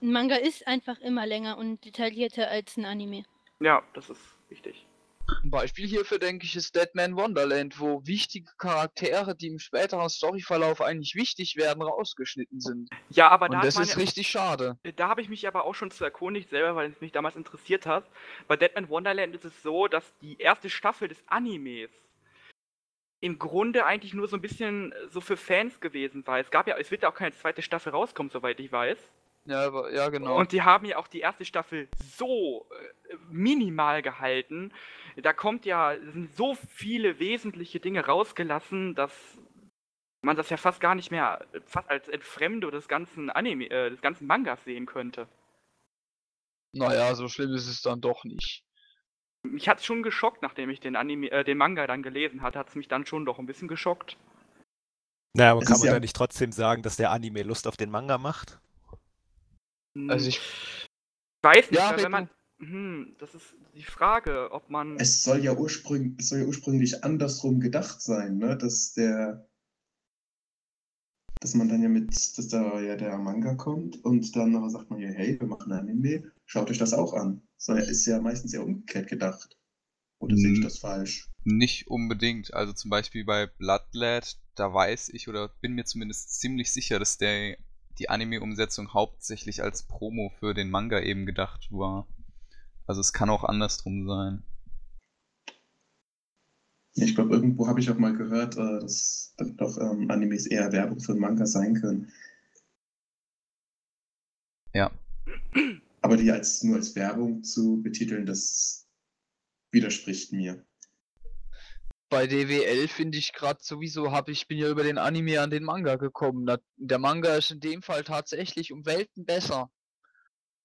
ein Manga ist einfach immer länger und detaillierter als ein Anime. Ja, das ist wichtig. Ein Beispiel hierfür, denke ich, ist Deadman Wonderland, wo wichtige Charaktere, die im späteren Storyverlauf eigentlich wichtig werden, rausgeschnitten sind. Ja, aber da das man ist ja- richtig schade. Da habe ich mich aber auch schon zu erkundigt selber, weil es mich damals interessiert hat. Bei Deadman Wonderland ist es so, dass die erste Staffel des Animes im Grunde eigentlich nur so ein bisschen so für Fans gewesen war. Es gab ja, es wird ja auch keine zweite Staffel rauskommen, soweit ich weiß. Ja, aber- ja genau. Und die haben ja auch die erste Staffel so äh, minimal gehalten. Da kommt ja, sind so viele wesentliche Dinge rausgelassen, dass man das ja fast gar nicht mehr fast als Entfremde des ganzen Anime, äh, des ganzen Mangas sehen könnte. naja, so schlimm ist es dann doch nicht. Mich hat es schon geschockt, nachdem ich den Anime, äh, den Manga dann gelesen hatte, hat es mich dann schon doch ein bisschen geschockt. Naja, aber kann man ja- da nicht trotzdem sagen, dass der Anime Lust auf den Manga macht? Hm, Also ich, weiß nicht, Ja, wenn man, hm, das ist die Frage, ob man, Es soll ja ursprünglich, es soll ja ursprünglich andersrum gedacht sein, ne? Dass der, dass man dann ja mit, dass da ja der Manga kommt und dann aber sagt man ja, hey, wir machen Anime, schaut euch das auch an. So ist ja meistens ja umgekehrt gedacht. Oder sehe ich das falsch? Nicht unbedingt. Also zum Beispiel bei Bloodlad, da weiß ich oder bin mir zumindest ziemlich sicher, dass der, die Anime-Umsetzung hauptsächlich als Promo für den Manga eben gedacht war. Also es kann auch andersrum sein. Ich glaube, irgendwo habe ich auch mal gehört, äh, dass dann doch ähm, Animes eher Werbung für Manga sein können. Ja. Aber die als nur als Werbung zu betiteln, das widerspricht mir. Bei DWL finde ich gerade sowieso, habe ich bin ja über den Anime an den Manga gekommen. Da, der Manga ist in dem Fall tatsächlich um Welten besser.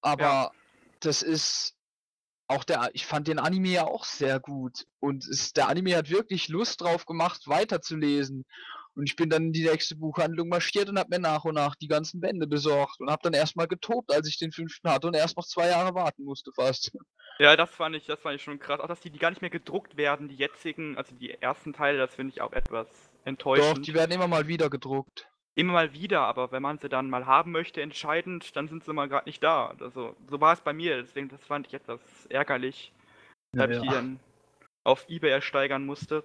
Aber Ja. das ist auch der, ich fand den Anime ja auch sehr gut. Und es, der Anime hat wirklich Lust drauf gemacht, weiterzulesen. Und ich bin dann in die nächste Buchhandlung marschiert und habe mir nach und nach die ganzen Bände besorgt und habe dann erstmal getobt, als ich den fünften hatte und erst noch zwei Jahre warten musste fast. ja, das fand ich, das fand ich schon krass. Auch dass die, die gar nicht mehr gedruckt werden, die jetzigen, also die ersten Teile, das finde ich auch etwas Doch, enttäuschend. die werden immer mal wieder gedruckt. Immer mal wieder, aber wenn man sie dann mal haben möchte, entscheidend, dann sind sie mal gerade nicht da. Also, so war es bei mir, deswegen, das fand ich etwas ärgerlich. Weshalb ich die dann auf Ebay ersteigern musste.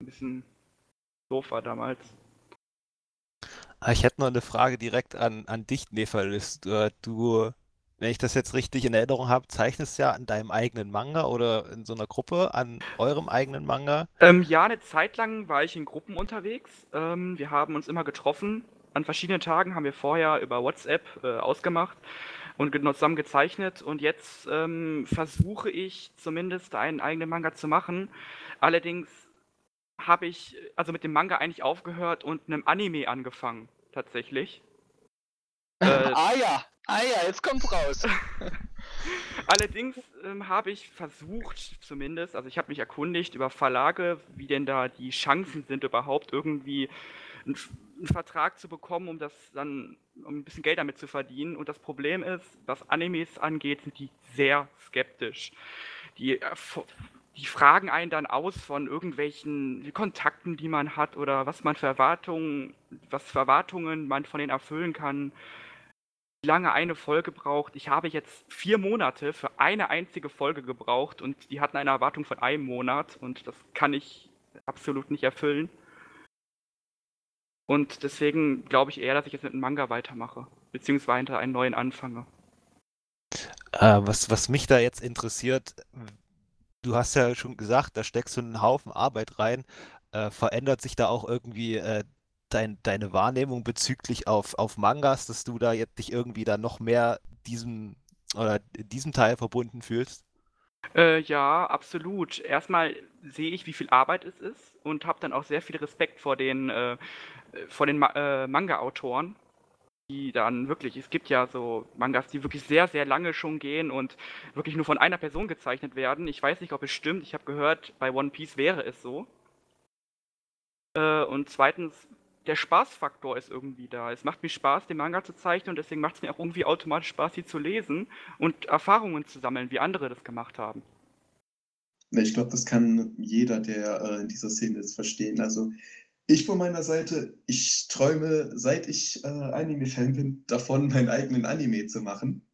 Ein bisschen doof war damals. Ah, Ich hätte noch eine Frage direkt an, an dich, Nephalist. Äh, Du, wenn ich das jetzt richtig in Erinnerung habe, zeichnest ja an deinem eigenen Manga oder in so einer Gruppe an eurem eigenen Manga. Ähm, ja, eine Zeit lang war ich in Gruppen unterwegs. Ähm, wir haben uns immer getroffen. An verschiedenen Tagen haben wir vorher über WhatsApp äh, ausgemacht und zusammen gezeichnet. Und jetzt ähm, versuche ich zumindest einen eigenen Manga zu machen. Allerdings habe ich äh, also mit dem Manga eigentlich aufgehört und einem Anime angefangen, tatsächlich. Äh, ah ja, ah ja, jetzt kommt's raus. Allerdings ähm, habe ich versucht, zumindest, also ich habe mich erkundigt über Verlage, wie denn da die Chancen sind, überhaupt irgendwie einen, einen Vertrag zu bekommen, um das dann, um ein bisschen Geld damit zu verdienen. Und das Problem ist, was Animes angeht, sind die sehr skeptisch. Die, äh, die fragen einen dann aus von irgendwelchen Kontakten, die man hat oder was man für Erwartungen, was für Erwartungen man von denen erfüllen kann wie lange eine Folge braucht. Ich habe jetzt vier Monate für eine einzige Folge gebraucht und die hatten eine Erwartung von einem Monat und das kann ich absolut nicht erfüllen. Und deswegen glaube ich eher, dass ich jetzt mit einem Manga weitermache, beziehungsweise einen neuen anfange. Äh, was, was mich da jetzt interessiert, du hast ja schon gesagt, da steckst du einen Haufen Arbeit rein. Äh, verändert sich da auch irgendwie äh, dein, deine Wahrnehmung bezüglich auf, auf Mangas, dass du da jetzt dich irgendwie da noch mehr diesem oder diesem Teil verbunden fühlst? Äh, ja, absolut. Erstmal sehe ich, wie viel Arbeit es ist und habe dann auch sehr viel Respekt vor den, äh, vor den Ma äh, Manga-Autoren, die dann wirklich, es gibt ja so Mangas, die wirklich sehr, sehr lange schon gehen und wirklich nur von einer Person gezeichnet werden. Ich weiß nicht, ob es stimmt. Ich habe gehört, bei One Piece wäre es so. Äh, und zweitens, der Spaßfaktor ist irgendwie da. Es macht mir Spaß, den Manga zu zeichnen und deswegen macht es mir auch irgendwie automatisch Spaß, sie zu lesen und Erfahrungen zu sammeln, wie andere das gemacht haben. Ich glaube, das kann jeder, der äh, in dieser Szene ist, verstehen. Also ich von meiner Seite, ich träume, seit ich äh, Anime-Fan bin, davon, meinen eigenen Anime zu machen.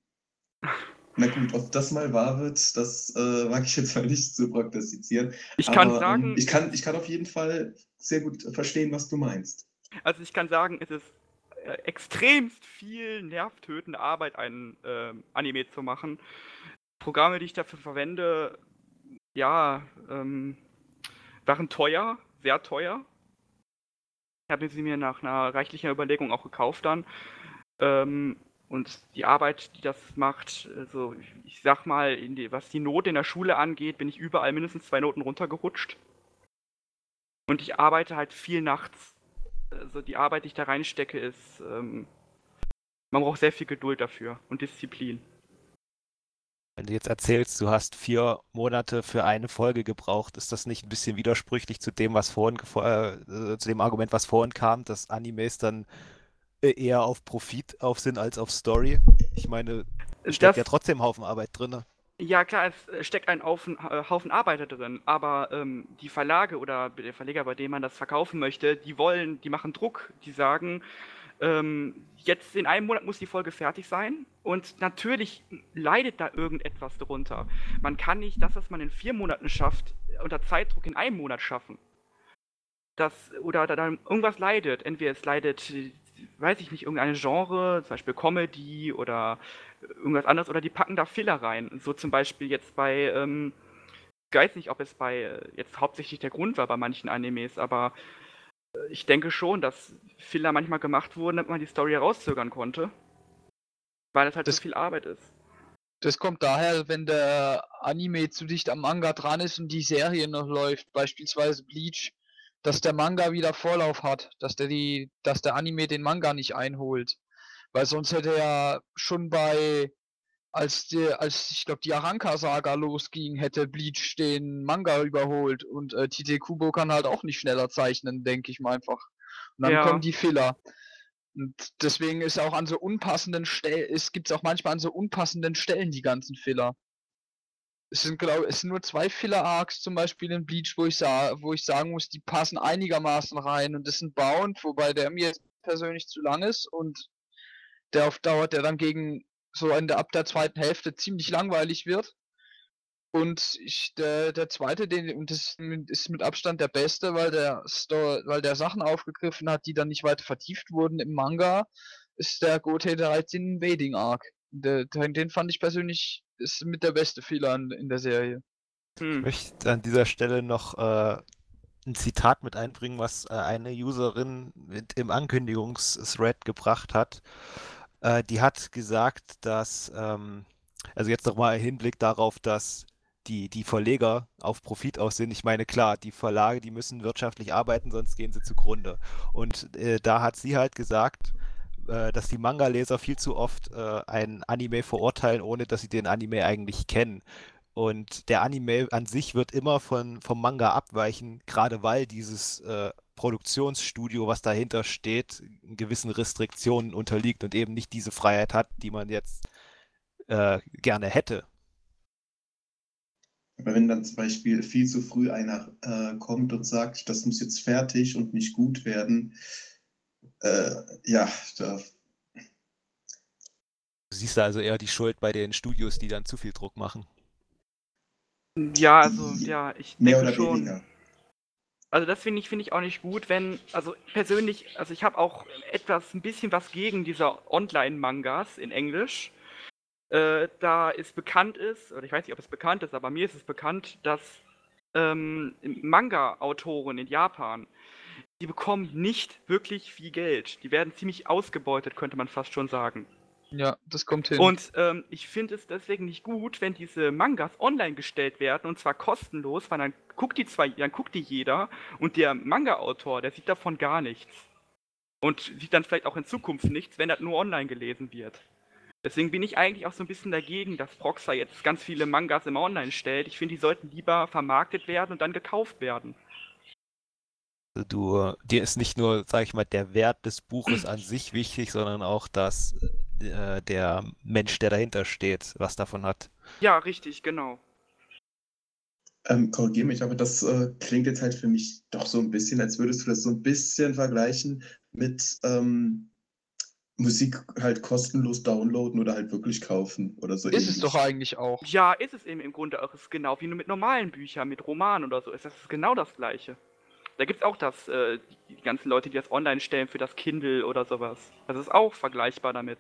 Na gut, ob das mal wahr wird, das äh, mag ich jetzt mal nicht zu prognostizieren. Ich kann Aber, ähm, sagen. Ähm, ich, kann, ich kann auf jeden Fall sehr gut verstehen, was du meinst. Also ich kann sagen, es ist äh, extremst viel nervtötende Arbeit, ein äh, Anime zu machen. Programme, die ich dafür verwende, ja, ähm, waren teuer, sehr teuer. Ich habe sie mir nach einer reichlichen Überlegung auch gekauft dann. Ähm, und die Arbeit, die das macht, also ich sag mal, die, was die Note in der Schule angeht, bin ich überall mindestens zwei Noten runtergerutscht. Und ich arbeite halt viel nachts also die Arbeit, die ich da reinstecke, ist, ähm, man braucht sehr viel Geduld dafür und Disziplin. Wenn du jetzt erzählst, du hast vier Monate für eine Folge gebraucht, ist das nicht ein bisschen widersprüchlich zu dem, was vorhin, äh, zu dem Argument, was vorhin kam, dass Animes dann äh, eher auf Profit auf sind als auf Story? Ich meine, es steckt das, ja trotzdem Haufen Arbeit drin. Ja, klar, es äh, steckt ein Haufen, äh, Haufen Arbeiter drin, aber ähm, die Verlage oder der Verleger, bei dem man das verkaufen möchte, die wollen, die machen Druck, die sagen, ähm, jetzt in einem Monat muss die Folge fertig sein und natürlich leidet da irgendetwas darunter. Man kann nicht das, was man in vier Monaten schafft, unter Zeitdruck in einem Monat schaffen. Das, oder da dann irgendwas leidet. Entweder es leidet, weiß ich nicht, irgendeine Genre, zum Beispiel Comedy oder irgendwas anderes oder die packen da Filler rein. So zum Beispiel jetzt bei, ähm, ich weiß nicht, ob es bei äh, jetzt hauptsächlich der Grund war bei manchen Animes, aber ich denke schon, dass Filler manchmal gemacht wurden, damit man die Story herauszögern konnte. Weil das halt das, so viel Arbeit ist. Das kommt daher, wenn der Anime zu dicht am Manga dran ist und die Serie noch läuft, beispielsweise Bleach, dass der Manga wieder Vorlauf hat, dass der die, dass der Anime den Manga nicht einholt. Weil sonst hätte er schon bei, als, die, als ich glaube, die Aranka-Saga losging, hätte Bleach den Manga überholt. Und äh, Tite Kubo kann halt auch nicht schneller zeichnen, denke ich mal einfach. Und dann ja. kommen die Filler. Und deswegen ist auch an so unpassenden Stellen, es gibt auch manchmal an so unpassenden Stellen die ganzen Filler. Es sind, glaube es sind nur zwei Filler-Arcs zum Beispiel in Bleach, wo ich, sa wo ich sagen muss, die passen einigermaßen rein. Und das sind Bound, wobei der mir jetzt persönlich zu lang ist und der auf Dauer, der dann gegen so in der, ab der zweiten Hälfte ziemlich langweilig wird. Und ich, der, der zweite, den, und das ist mit Abstand der beste, weil der Store, weil der Sachen aufgegriffen hat, die dann nicht weiter vertieft wurden im Manga, ist der Gote 13 Wading Arc. Der, den fand ich persönlich ist mit der beste Fehler in, in der Serie. Hm. Ich möchte an dieser Stelle noch äh, ein Zitat mit einbringen, was äh, eine Userin mit im Ankündigungsthread gebracht hat. Äh, die hat gesagt, dass, ähm, also jetzt nochmal im Hinblick darauf, dass die, die Verleger auf Profit aus sind. Ich meine, klar, die Verlage, die müssen wirtschaftlich arbeiten, sonst gehen sie zugrunde. Und äh, da hat sie halt gesagt, äh, dass die Manga-Leser viel zu oft äh, ein Anime verurteilen, ohne dass sie den Anime eigentlich kennen. Und der Anime an sich wird immer von, vom Manga abweichen, gerade weil dieses äh, Produktionsstudio, was dahinter steht, gewissen Restriktionen unterliegt und eben nicht diese Freiheit hat, die man jetzt äh, gerne hätte. Aber wenn dann zum Beispiel viel zu früh einer äh, kommt und sagt, das muss jetzt fertig und nicht gut werden, äh, ja, da. Du siehst da also eher die Schuld bei den Studios, die dann zu viel Druck machen. Ja, also, ja, ich Mehr denke schon. Weniger. Also das finde ich, finde ich auch nicht gut, wenn, also persönlich, also ich habe auch etwas, ein bisschen was gegen diese Online-Mangas in Englisch. Äh, da es bekannt ist, oder ich weiß nicht, ob es bekannt ist, aber mir ist es bekannt, dass ähm, Manga-Autoren in Japan, die bekommen nicht wirklich viel Geld. Die werden ziemlich ausgebeutet, könnte man fast schon sagen. Ja, das kommt hin. Und ähm, ich finde es deswegen nicht gut, wenn diese Mangas online gestellt werden und zwar kostenlos, weil dann guckt die zwar, dann guckt die jeder und der Manga-Autor, der sieht davon gar nichts. Und sieht dann vielleicht auch in Zukunft nichts, wenn das nur online gelesen wird. Deswegen bin ich eigentlich auch so ein bisschen dagegen, dass Proxer jetzt ganz viele Mangas immer online stellt. Ich finde, die sollten lieber vermarktet werden und dann gekauft werden. Also du, dir ist nicht nur, sag ich mal, der Wert des Buches an sich wichtig, sondern auch, dass äh, der Mensch, der dahinter steht, was davon hat. Ja, richtig, genau. Ähm, korrigiere mich, aber das äh, klingt jetzt halt für mich doch so ein bisschen, als würdest du das so ein bisschen vergleichen mit ähm, Musik halt kostenlos downloaden oder halt wirklich kaufen oder so. Ist ähnlich. es doch eigentlich auch. Ja, ist es eben im Grunde auch. Ist genau wie nur mit normalen Büchern, mit Romanen oder so. Ist das genau das Gleiche. Da gibt es auch das, äh, die ganzen Leute, die das online stellen für das Kindle oder sowas. Das ist auch vergleichbar damit.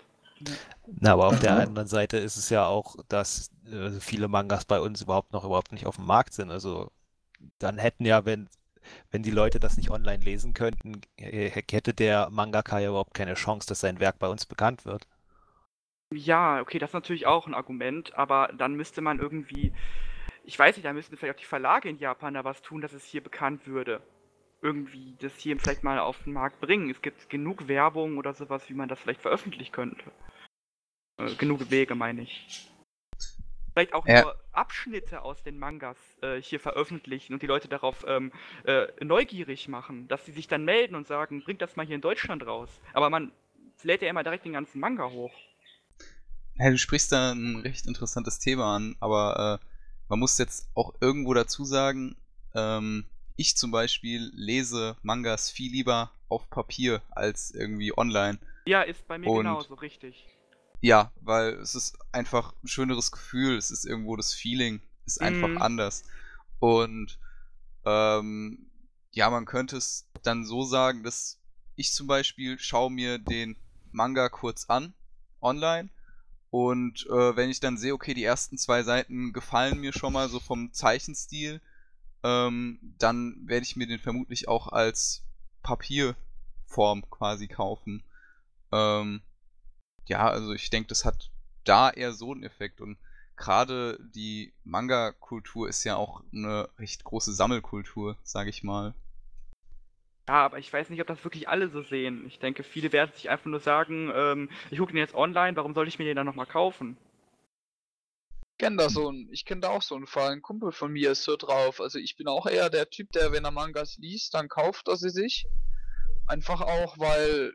Na, aber auf der anderen Seite ist es ja auch, dass äh, viele Mangas bei uns überhaupt noch überhaupt nicht auf dem Markt sind. Also dann hätten ja, wenn, wenn die Leute das nicht online lesen könnten, hätte der Mangaka ja überhaupt keine Chance, dass sein Werk bei uns bekannt wird. Ja, okay, das ist natürlich auch ein Argument, aber dann müsste man irgendwie, ich weiß nicht, da müssten vielleicht auch die Verlage in Japan da was tun, dass es hier bekannt würde. Irgendwie das hier vielleicht mal auf den Markt bringen. Es gibt genug Werbung oder sowas, wie man das vielleicht veröffentlichen könnte. Äh, genug Wege, meine ich. Vielleicht auch ja. nur Abschnitte aus den Mangas äh, hier veröffentlichen und die Leute darauf ähm, äh, neugierig machen, dass sie sich dann melden und sagen, bringt das mal hier in Deutschland raus. Aber man lädt ja immer direkt den ganzen Manga hoch. Ja, du sprichst da ein recht interessantes Thema an, aber äh, man muss jetzt auch irgendwo dazu sagen, ähm, ich zum Beispiel lese Mangas viel lieber auf Papier als irgendwie online. Ja, ist bei mir und genauso, richtig. Ja, weil es ist einfach ein schöneres Gefühl, es ist irgendwo das Feeling, ist einfach mm. anders. Und ähm, ja, man könnte es dann so sagen, dass ich zum Beispiel schaue mir den Manga kurz an, online. Und äh, wenn ich dann sehe, okay, die ersten zwei Seiten gefallen mir schon mal so vom Zeichenstil, ähm, dann werde ich mir den vermutlich auch als Papierform quasi kaufen. Ähm, ja, also ich denke, das hat da eher so einen Effekt und gerade die Manga-Kultur ist ja auch eine recht große Sammelkultur, sage ich mal. Ja, aber ich weiß nicht, ob das wirklich alle so sehen. Ich denke, viele werden sich einfach nur sagen, ähm, ich gucke den jetzt online, warum soll ich mir den dann nochmal kaufen? Ich kenne da so ein, ich kenne da auch so einen Fall. Ein Kumpel von mir ist so drauf. Also ich bin auch eher der Typ, der, wenn er Mangas liest, dann kauft er sie sich. Einfach auch, weil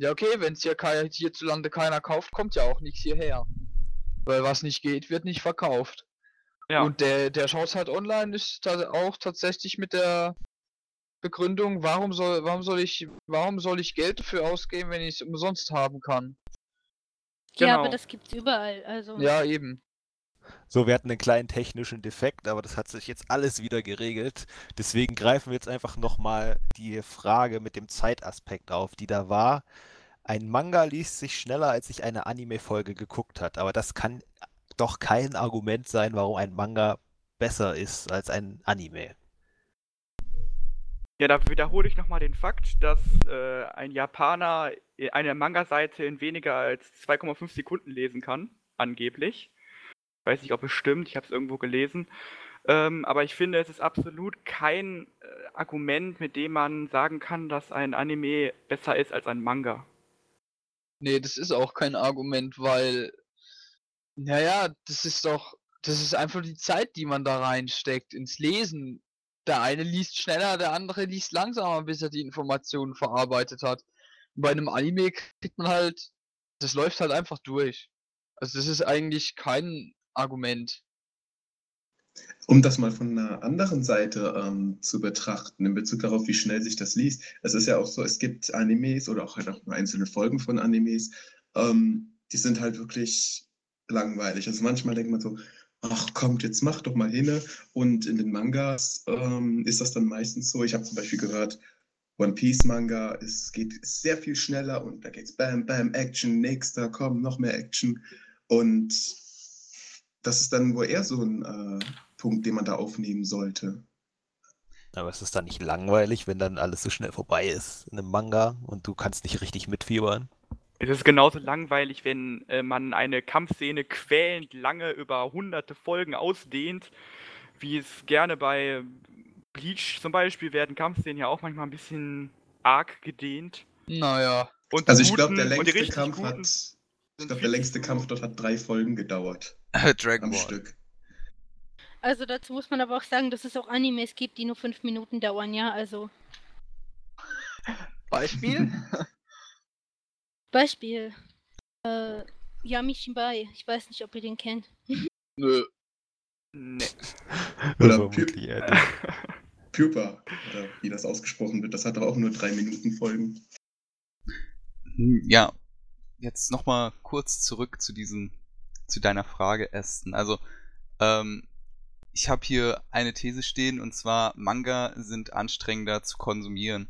ja, okay, wenn es hier hierzulande keiner kauft, kommt ja auch nichts hierher. Weil was nicht geht, wird nicht verkauft. Ja. Und der, der schaut halt online, ist da auch tatsächlich mit der Begründung, warum soll, warum soll ich, warum soll ich Geld dafür ausgeben, wenn ich es umsonst haben kann? Ja, genau. aber das gibt's überall, also. Ja, eben. So, wir hatten einen kleinen technischen Defekt, aber das hat sich jetzt alles wieder geregelt. Deswegen greifen wir jetzt einfach nochmal die Frage mit dem Zeitaspekt auf, die da war. Ein Manga liest sich schneller, als ich eine Anime-Folge geguckt hat, aber das kann doch kein Argument sein, warum ein Manga besser ist als ein Anime. Ja, da wiederhole ich nochmal den Fakt, dass äh, ein Japaner eine Manga-Seite in weniger als 2,5 Sekunden lesen kann, angeblich weiß nicht, ob es stimmt, ich habe es irgendwo gelesen. Ähm, aber ich finde, es ist absolut kein äh, Argument, mit dem man sagen kann, dass ein Anime besser ist als ein Manga. Nee, das ist auch kein Argument, weil, naja, das ist doch, das ist einfach die Zeit, die man da reinsteckt ins Lesen. Der eine liest schneller, der andere liest langsamer, bis er die Informationen verarbeitet hat. Bei einem Anime kriegt man halt, das läuft halt einfach durch. Also das ist eigentlich kein Argument. Um das mal von einer anderen Seite ähm, zu betrachten, in Bezug darauf, wie schnell sich das liest. Es ist ja auch so, es gibt Animes oder auch halt auch einzelne Folgen von Animes, ähm, die sind halt wirklich langweilig. Also manchmal denkt man so, ach kommt, jetzt mach doch mal hin. Und in den Mangas ähm, ist das dann meistens so, ich habe zum Beispiel gehört, One Piece Manga, es geht sehr viel schneller und da geht's Bam, Bam, Action, nächster, komm, noch mehr Action. Und das ist dann wohl eher so ein äh, Punkt, den man da aufnehmen sollte. Aber ist es dann nicht langweilig, wenn dann alles so schnell vorbei ist in einem Manga und du kannst nicht richtig mitfiebern? Es ist genauso langweilig, wenn äh, man eine Kampfszene quälend lange über hunderte Folgen ausdehnt, wie es gerne bei Bleach zum Beispiel werden Kampfszenen ja auch manchmal ein bisschen arg gedehnt. Naja. Und also ich glaube, der längste Kampf hat. Ich glaube, der längste Kampf dort hat drei Folgen gedauert. Dragon Ball. Stück. Also dazu muss man aber auch sagen, dass es auch Animes gibt, die nur fünf Minuten dauern, ja, also. Beispiel? Beispiel. Äh, Yami Shibai. Ich weiß nicht, ob ihr den kennt. Nö. Nee. Oder Pupa, oder wie das ausgesprochen wird. Das hat doch auch nur drei Minuten Folgen. Hm, ja, jetzt nochmal kurz zurück zu diesen, zu deiner Frage, Aston. Also, ähm, ich habe hier eine These stehen und zwar Manga sind anstrengender zu konsumieren.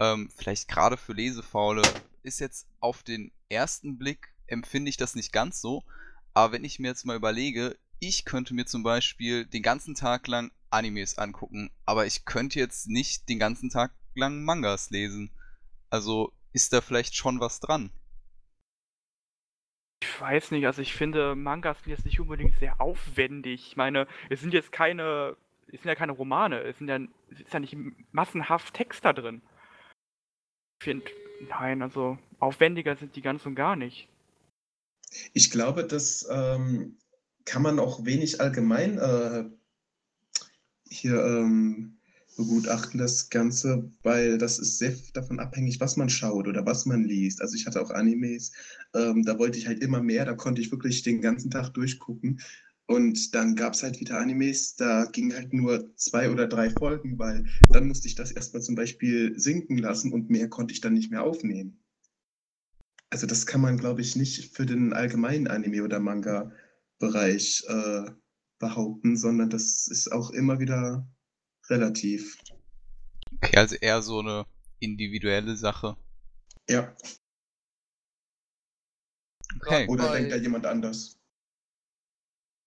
Ähm, vielleicht gerade für Lesefaule ist jetzt auf den ersten Blick empfinde ich das nicht ganz so. Aber wenn ich mir jetzt mal überlege, ich könnte mir zum Beispiel den ganzen Tag lang Animes angucken, aber ich könnte jetzt nicht den ganzen Tag lang Mangas lesen. Also ist da vielleicht schon was dran? Ich weiß nicht, also ich finde, Mangas sind jetzt nicht unbedingt sehr aufwendig. Ich meine, es sind jetzt keine, es sind ja keine Romane, es sind ja, es ist ja nicht massenhaft Text da drin. Ich finde, nein, also aufwendiger sind die ganz und gar nicht. Ich glaube, das ähm, kann man auch wenig allgemein äh, hier ähm, begutachten, das Ganze, weil das ist sehr davon abhängig, was man schaut oder was man liest. Also ich hatte auch Animes, ähm, da wollte ich halt immer mehr, da konnte ich wirklich den ganzen Tag durchgucken. Und dann gab es halt wieder Animes, da ging halt nur zwei oder drei Folgen, weil dann musste ich das erstmal zum Beispiel sinken lassen und mehr konnte ich dann nicht mehr aufnehmen. Also das kann man, glaube ich, nicht für den allgemeinen Anime- oder Manga-Bereich äh, behaupten, sondern das ist auch immer wieder relativ. Okay, also eher so eine individuelle Sache. Ja. Okay. Oder Weil... denkt da jemand anders?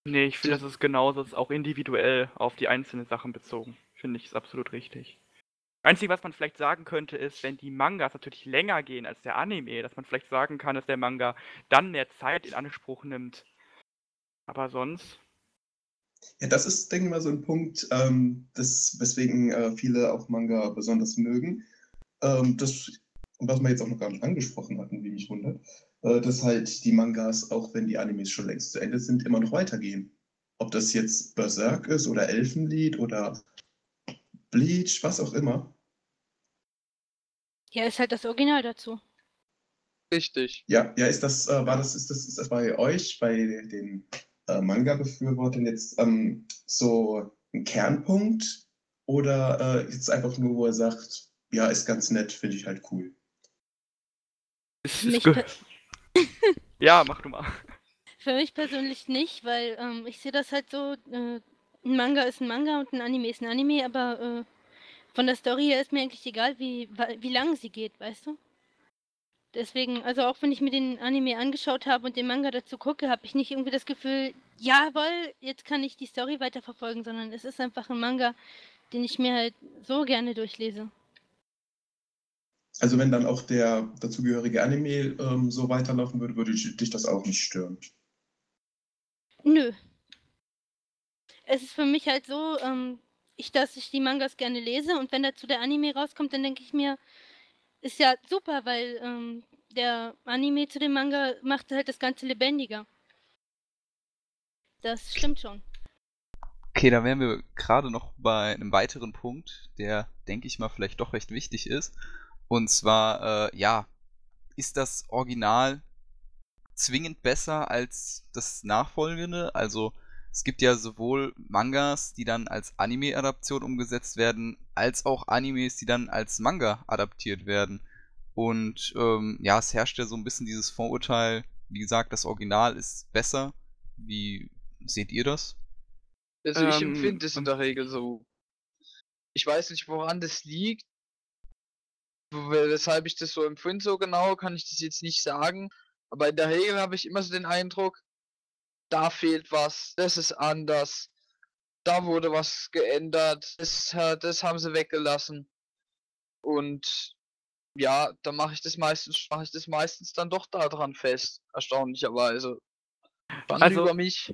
Nee, ich finde, das ist genauso, das ist auch individuell auf die einzelnen Sachen bezogen. Finde ich, ist absolut richtig. Einzige, was man vielleicht sagen könnte, ist, wenn die Mangas natürlich länger gehen als der Anime, dass man vielleicht sagen kann, dass der Manga dann mehr Zeit in Anspruch nimmt. Aber sonst ja, das ist, denke ich mal, so ein Punkt, ähm, das, weswegen äh, viele auch Manga besonders mögen. Ähm, das, was wir jetzt auch noch gar nicht angesprochen hatten, wie mich wundert, äh, dass halt die Mangas, auch wenn die Animes schon längst zu Ende sind, immer noch weitergehen. Ob das jetzt Berserk ist oder Elfenlied oder Bleach, was auch immer. Ja, ist halt das Original dazu. Richtig. Ja, ja, ist das, äh, war das, ist das, ist das bei euch, bei den äh, Manga-Befürwortern jetzt ähm, so ein Kernpunkt oder äh, jetzt einfach nur, wo er sagt, ja, ist ganz nett, finde ich halt cool. ja, mach du mal. Für mich persönlich nicht, weil ähm, ich sehe das halt so, äh, ein Manga ist ein Manga und ein Anime ist ein Anime, aber äh, von der Story her ist mir eigentlich egal, wie, wie lang sie geht, weißt du? Deswegen, also auch wenn ich mir den Anime angeschaut habe und den Manga dazu gucke, habe ich nicht irgendwie das Gefühl, jawohl, jetzt kann ich die Story weiterverfolgen, sondern es ist einfach ein Manga, den ich mir halt so gerne durchlese. Also wenn dann auch der dazugehörige Anime ähm, so weiterlaufen würde, würde dich das auch nicht stören? Nö. Es ist für mich halt so, ähm, ich, dass ich die Mangas gerne lese und wenn dazu der Anime rauskommt, dann denke ich mir, ist ja super, weil ähm, der Anime zu dem Manga macht halt das Ganze lebendiger. Das stimmt schon. Okay, da wären wir gerade noch bei einem weiteren Punkt, der, denke ich mal, vielleicht doch recht wichtig ist. Und zwar, äh, ja, ist das Original zwingend besser als das nachfolgende? Also, es gibt ja sowohl Mangas, die dann als Anime-Adaption umgesetzt werden, als auch Animes, die dann als Manga adaptiert werden. Und ähm, ja, es herrscht ja so ein bisschen dieses Vorurteil, wie gesagt, das Original ist besser, wie seht ihr das? Also ich ähm, empfinde es in der Regel so. Ich weiß nicht, woran das liegt. Weshalb ich das so empfinde, so genau, kann ich das jetzt nicht sagen. Aber in der Regel habe ich immer so den Eindruck, da fehlt was, das ist anders, da wurde was geändert, das, das haben sie weggelassen. Und ja, dann mache ich das meistens, mache ich das meistens dann doch daran fest, erstaunlicherweise. Dann also, über mich.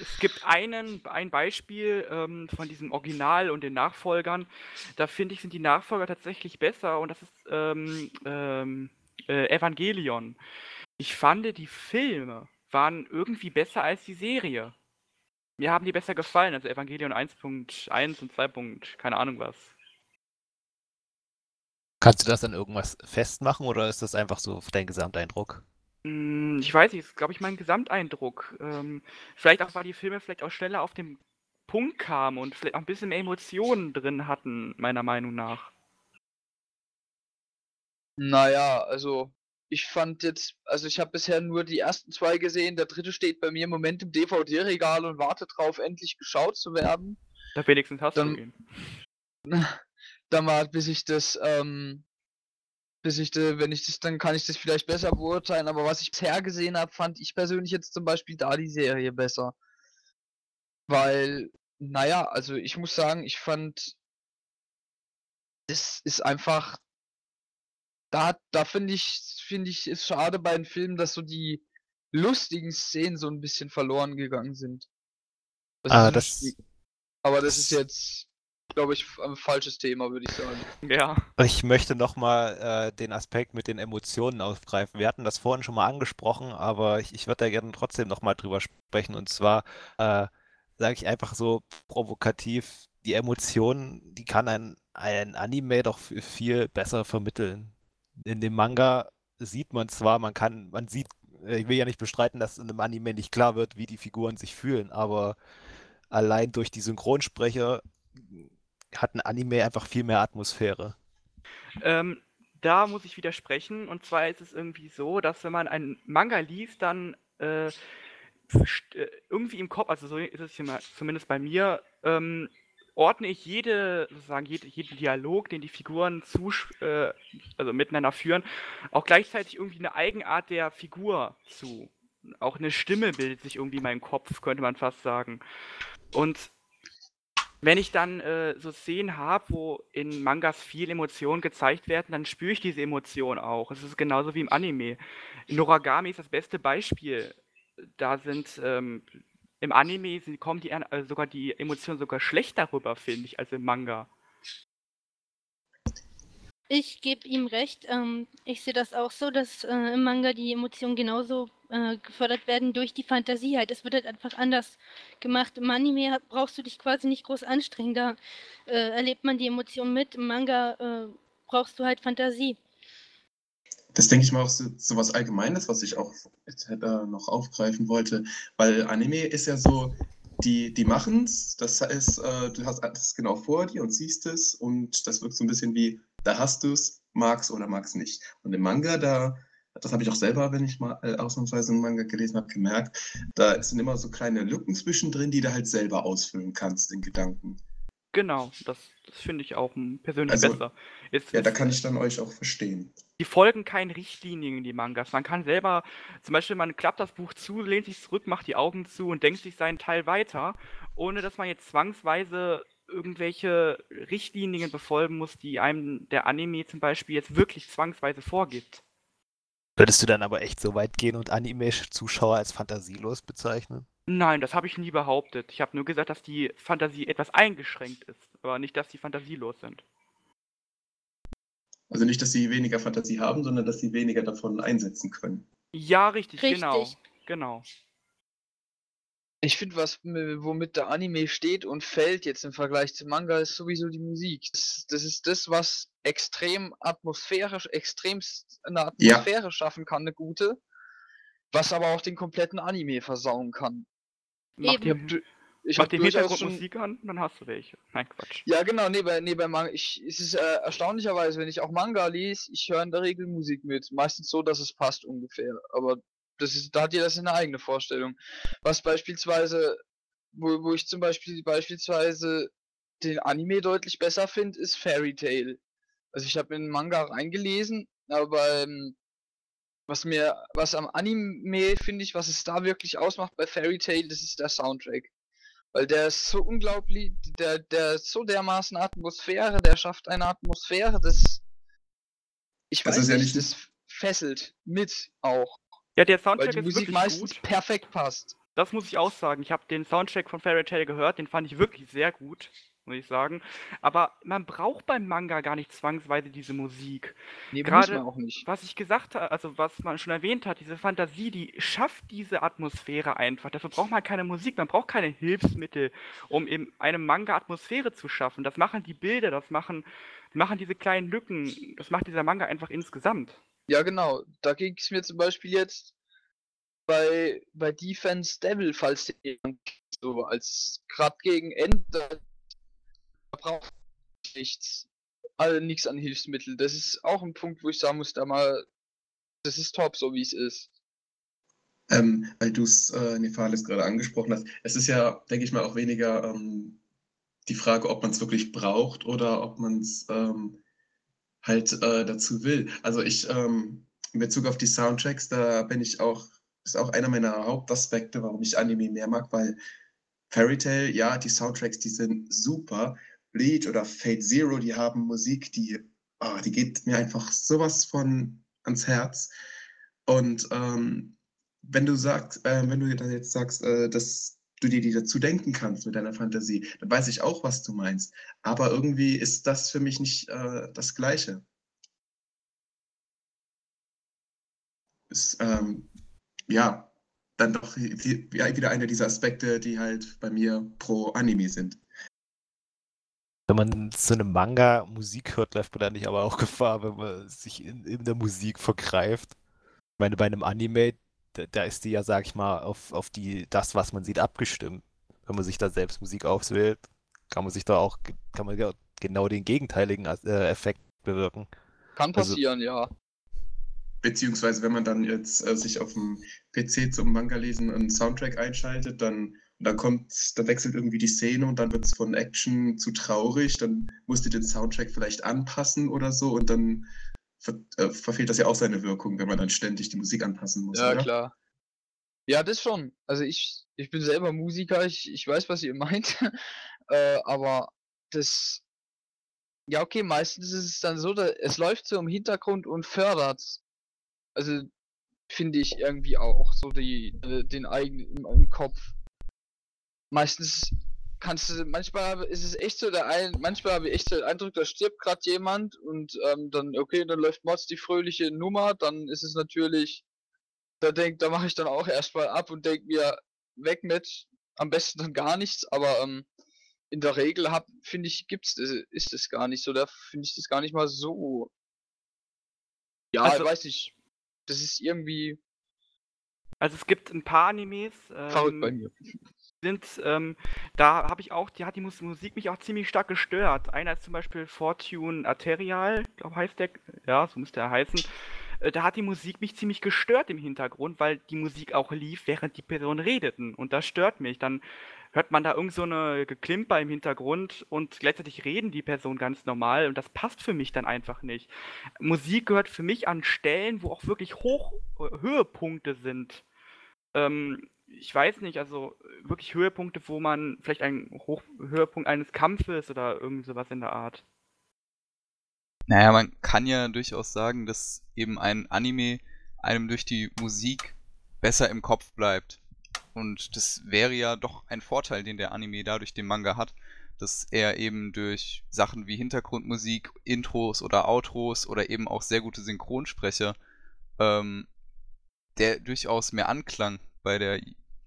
es gibt einen, ein Beispiel ähm, von diesem Original und den Nachfolgern. Da finde ich, sind die Nachfolger tatsächlich besser und das ist ähm, ähm, äh, Evangelion. Ich fand, die Filme waren irgendwie besser als die Serie. Mir haben die besser gefallen, also Evangelion 1.1 und 2. keine Ahnung was. Kannst du das dann irgendwas festmachen oder ist das einfach so dein Gesamteindruck? Hm, ich weiß nicht, das ist, glaube ich, mein Gesamteindruck. Ähm, vielleicht auch, weil die Filme vielleicht auch schneller auf den Punkt kamen und vielleicht auch ein bisschen mehr Emotionen drin hatten, meiner Meinung nach. Naja, also ich fand jetzt, also ich habe bisher nur die ersten zwei gesehen. Der dritte steht bei mir im Moment im DVD-Regal und wartet drauf, endlich geschaut zu werden. Da wenigstens hast dann, du ihn. Dann mal, bis ich das, ähm, bis ich, de, wenn ich das, dann kann ich das vielleicht besser beurteilen. Aber was ich bisher gesehen habe, fand ich persönlich jetzt zum Beispiel da die Serie besser. Weil, naja, also ich muss sagen, ich fand, das ist einfach da da finde ich finde ich es schade bei den Filmen, dass so die lustigen Szenen so ein bisschen verloren gegangen sind. Das Ah, das aber das ist jetzt, glaube ich, ein falsches Thema, würde ich sagen. Ja. Ich möchte nochmal äh, den Aspekt mit den Emotionen aufgreifen. Wir hatten das vorhin schon mal angesprochen, aber ich, ich würde da gerne trotzdem nochmal drüber sprechen. Und zwar äh, sage ich einfach so provokativ, die Emotionen, die kann ein, ein Anime doch viel besser vermitteln in dem Manga sieht man zwar, man kann, man sieht, äh, ich will ja nicht bestreiten, dass in einem Anime nicht klar wird, wie die Figuren sich fühlen, aber allein durch die Synchronsprecher hat ein Anime einfach viel mehr Atmosphäre. Ähm, da muss ich widersprechen. Und zwar ist es irgendwie so, dass wenn man einen Manga liest, dann äh, äh irgendwie im Kopf, also so ist es zumindest bei mir, ähm, ordne ich jede, sozusagen jede, jeden Dialog, den die Figuren zu, äh, also miteinander führen, auch gleichzeitig irgendwie eine Eigenart der Figur zu. Auch eine Stimme bildet sich irgendwie in meinem Kopf, könnte man fast sagen. Und wenn ich dann äh, so Szenen habe, wo in Mangas viel Emotionen gezeigt werden, dann spüre ich diese Emotionen auch. Es ist genauso wie im Anime. Noragami ist das beste Beispiel. Da sind ähm, im Anime kommen die äh, sogar die Emotionen sogar schlechter rüber, finde ich, als im Manga. Ich gebe ihm recht. Ähm, ich sehe das auch so, dass äh, im Manga die Emotionen genauso äh, gefördert werden durch die Fantasie halt. Es wird halt einfach anders gemacht. Im Anime brauchst du dich quasi nicht groß anstrengen. Da äh, erlebt man die Emotionen mit. Im Manga äh, brauchst du halt Fantasie. Das denke ich mal auch so, so was Allgemeines, was ich auch jetzt noch aufgreifen wollte, weil Anime ist ja so, die, die machen es, das heißt, äh, du hast alles genau vor dir und siehst es und das wirkt so ein bisschen wie, da hast du es, magst oder magst nicht. Und im Manga, da, das habe ich auch selber, wenn ich mal äh, ausnahmsweise einen Manga gelesen habe, gemerkt, da sind immer so kleine Lücken zwischendrin, die du halt selber ausfüllen kannst in Gedanken. Genau, das, das finde ich auch persönlich also, besser. Jetzt, ja, da kann ich dann euch auch verstehen. Die folgen keinen Richtlinien, in die Mangas. Man kann selber, zum Beispiel, man klappt das Buch zu, lehnt sich zurück, macht die Augen zu und denkt sich seinen Teil weiter, ohne dass man jetzt zwangsweise irgendwelche Richtlinien befolgen muss, die einem der Anime zum Beispiel jetzt wirklich zwangsweise vorgibt. Würdest du dann aber echt so weit gehen und Anime-Zuschauer als fantasielos bezeichnen? Nein, das habe ich nie behauptet. Ich habe nur gesagt, dass die Fantasie etwas eingeschränkt ist, aber nicht, dass sie fantasielos sind. Also nicht, dass sie weniger Fantasie haben, sondern dass sie weniger davon einsetzen können. Ja, richtig, genau. richtig. genau. Genau. Ich finde, was womit der Anime steht und fällt jetzt im Vergleich zum Manga, ist sowieso die Musik. Das, das ist das, was extrem atmosphärisch, extrem eine Atmosphäre ja. schaffen kann, eine gute, was aber auch den kompletten Anime versauen kann. Mach dir, ich Mach den Hintergrundmusik schon... an, dann hast du welche. Nein, Quatsch. Ja, genau, nee, bei, nee, bei Manga. Ich, es ist äh, erstaunlicherweise, wenn ich auch Manga lese, ich höre in der Regel Musik mit. Meistens so, dass es passt ungefähr. Aber Das ist, da hat jeder seine eigene Vorstellung. Was beispielsweise, wo, wo ich zum Beispiel beispielsweise den Anime deutlich besser finde, ist Fairy Tail. Also ich habe in den Manga reingelesen, aber ähm, was mir, was am Anime finde ich, was es da wirklich ausmacht bei Fairy Tail, das ist der Soundtrack. Weil der ist so unglaublich, der, der ist so dermaßen Atmosphäre, der schafft eine Atmosphäre, das. Ich weiß das ja nicht, das fesselt mit auch. Ja, der Soundtrack weil die ist Musik wirklich meistens gut. perfekt passt. Das muss ich auch sagen. Ich habe den Soundtrack von Fairy Tail gehört, den fand ich wirklich sehr gut muss ich sagen. Aber man braucht beim Manga gar nicht zwangsweise diese Musik. Nee, Gerade, muss man auch nicht. Was ich gesagt habe, also was man schon erwähnt hat, diese Fantasie, die schafft diese Atmosphäre einfach. Dafür braucht man keine Musik, man braucht keine Hilfsmittel, um in einem Manga Atmosphäre zu schaffen. Das machen die Bilder, das machen, machen diese kleinen Lücken, das macht dieser Manga einfach insgesamt. Ja, genau. Da ging es mir zum Beispiel jetzt bei, bei Defense Devil, falls so als gerade gegen Ende braucht nichts. Also nichts an Hilfsmittel. Das ist auch ein Punkt, wo ich sagen muss, da mal, das ist top, so wie es ist. Ähm, weil du es, äh, Nefales, gerade angesprochen hast. Es ist ja, denke ich mal, auch weniger ähm, die Frage, ob man es wirklich braucht oder ob man es ähm, halt äh, dazu will. Also ich, ähm, in Bezug auf die Soundtracks, da bin ich auch, ist auch einer meiner Hauptaspekte, warum ich Anime mehr mag, weil Fairy Tail, ja, die Soundtracks, die sind super, Bleach oder Fate Zero, die haben Musik, die, oh, die geht mir einfach sowas von ans Herz. Und ähm, wenn du sagst, äh, wenn du dann jetzt sagst, äh, dass du dir die dazu denken kannst mit deiner Fantasie, dann weiß ich auch, was du meinst. Aber irgendwie ist das für mich nicht äh, das Gleiche. Ist, ähm, ja, dann doch wieder einer dieser Aspekte, die halt bei mir pro Anime sind. Wenn man zu einem Manga Musik hört, läuft man da nicht aber auch Gefahr, wenn man sich in, in der Musik vergreift. Ich meine, bei einem Anime, da, da ist die ja, sag ich mal, auf, auf die, das, was man sieht, abgestimmt. Wenn man sich da selbst Musik auswählt, kann man sich da auch, kann man ja genau den gegenteiligen äh, Effekt bewirken. Kann also passieren, also, ja. Beziehungsweise, wenn man dann jetzt äh, sich auf dem PC zum Manga lesen einen Soundtrack einschaltet, dann und dann kommt, da wechselt irgendwie die Szene und dann wird es von Action zu traurig. Dann musst du den Soundtrack vielleicht anpassen oder so und dann ver äh, verfehlt das ja auch seine Wirkung, wenn man dann ständig die Musik anpassen muss. Ja, oder? klar. Ja, das schon. Also ich, ich bin selber Musiker, ich, ich weiß, was ihr meint. äh, aber das. Ja, okay, meistens ist es dann so, dass es läuft so im Hintergrund und fördert. Also finde ich irgendwie auch so die, äh, den eigenen im, im Kopf meistens kannst du, manchmal ist es echt so der ein, manchmal habe ich echt den Eindruck, da stirbt gerade jemand und ähm, dann, okay, dann läuft Mods die fröhliche Nummer, dann ist es natürlich, da denk, da mache ich dann auch erstmal ab und denke mir, weg mit, am besten dann gar nichts, aber ähm, in der Regel hab, finde ich, gibt's, ist es gar nicht so, da finde ich das gar nicht mal so. Ja, also, weiß ich, das ist irgendwie. Also es gibt ein paar Animes. Ähm, verrückt bei mir sind, ähm, da habe ich auch, die hat die Musik mich auch ziemlich stark gestört. Einer ist zum Beispiel Fortune Arterial, glaube heißt der, ja, so müsste er heißen. Äh, da hat die Musik mich ziemlich gestört im Hintergrund, weil die Musik auch lief, während die Personen redeten. Und das stört mich. Dann hört man da irgend so eine Geklimper im Hintergrund und gleichzeitig reden die Personen ganz normal und das passt für mich dann einfach nicht. Musik gehört für mich an Stellen, wo auch wirklich Hoch Höhepunkte sind. Ähm, ich weiß nicht, also wirklich Höhepunkte, wo man vielleicht einen Hoch Höhepunkt eines Kampfes oder irgend sowas in der Art. Naja, man kann ja durchaus sagen, dass eben ein Anime einem durch die Musik besser im Kopf bleibt. Und das wäre ja doch ein Vorteil, den der Anime dadurch dem Manga hat, dass er eben durch Sachen wie Hintergrundmusik, Intros oder Outros oder eben auch sehr gute Synchronsprecher, ähm, der durchaus mehr Anklang bei der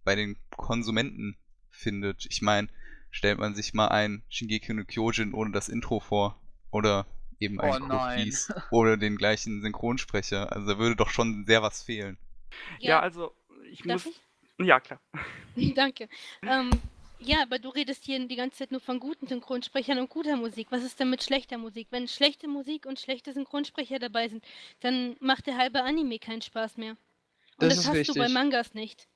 bei den Konsumenten findet. Ich meine, stellt man sich mal ein Shingeki no Kyojin ohne das Intro vor oder eben ein oh, oder den gleichen Synchronsprecher. Also da würde doch schon sehr was fehlen. Ja, ja also ich Darf muss. Ich? Ja, klar. Danke. Ähm, ja, aber du redest hier die ganze Zeit nur von guten Synchronsprechern und guter Musik. Was ist denn mit schlechter Musik? Wenn schlechte Musik und schlechte Synchronsprecher dabei sind, dann macht der halbe Anime keinen Spaß mehr. Und das, das hast richtig. du bei Mangas nicht.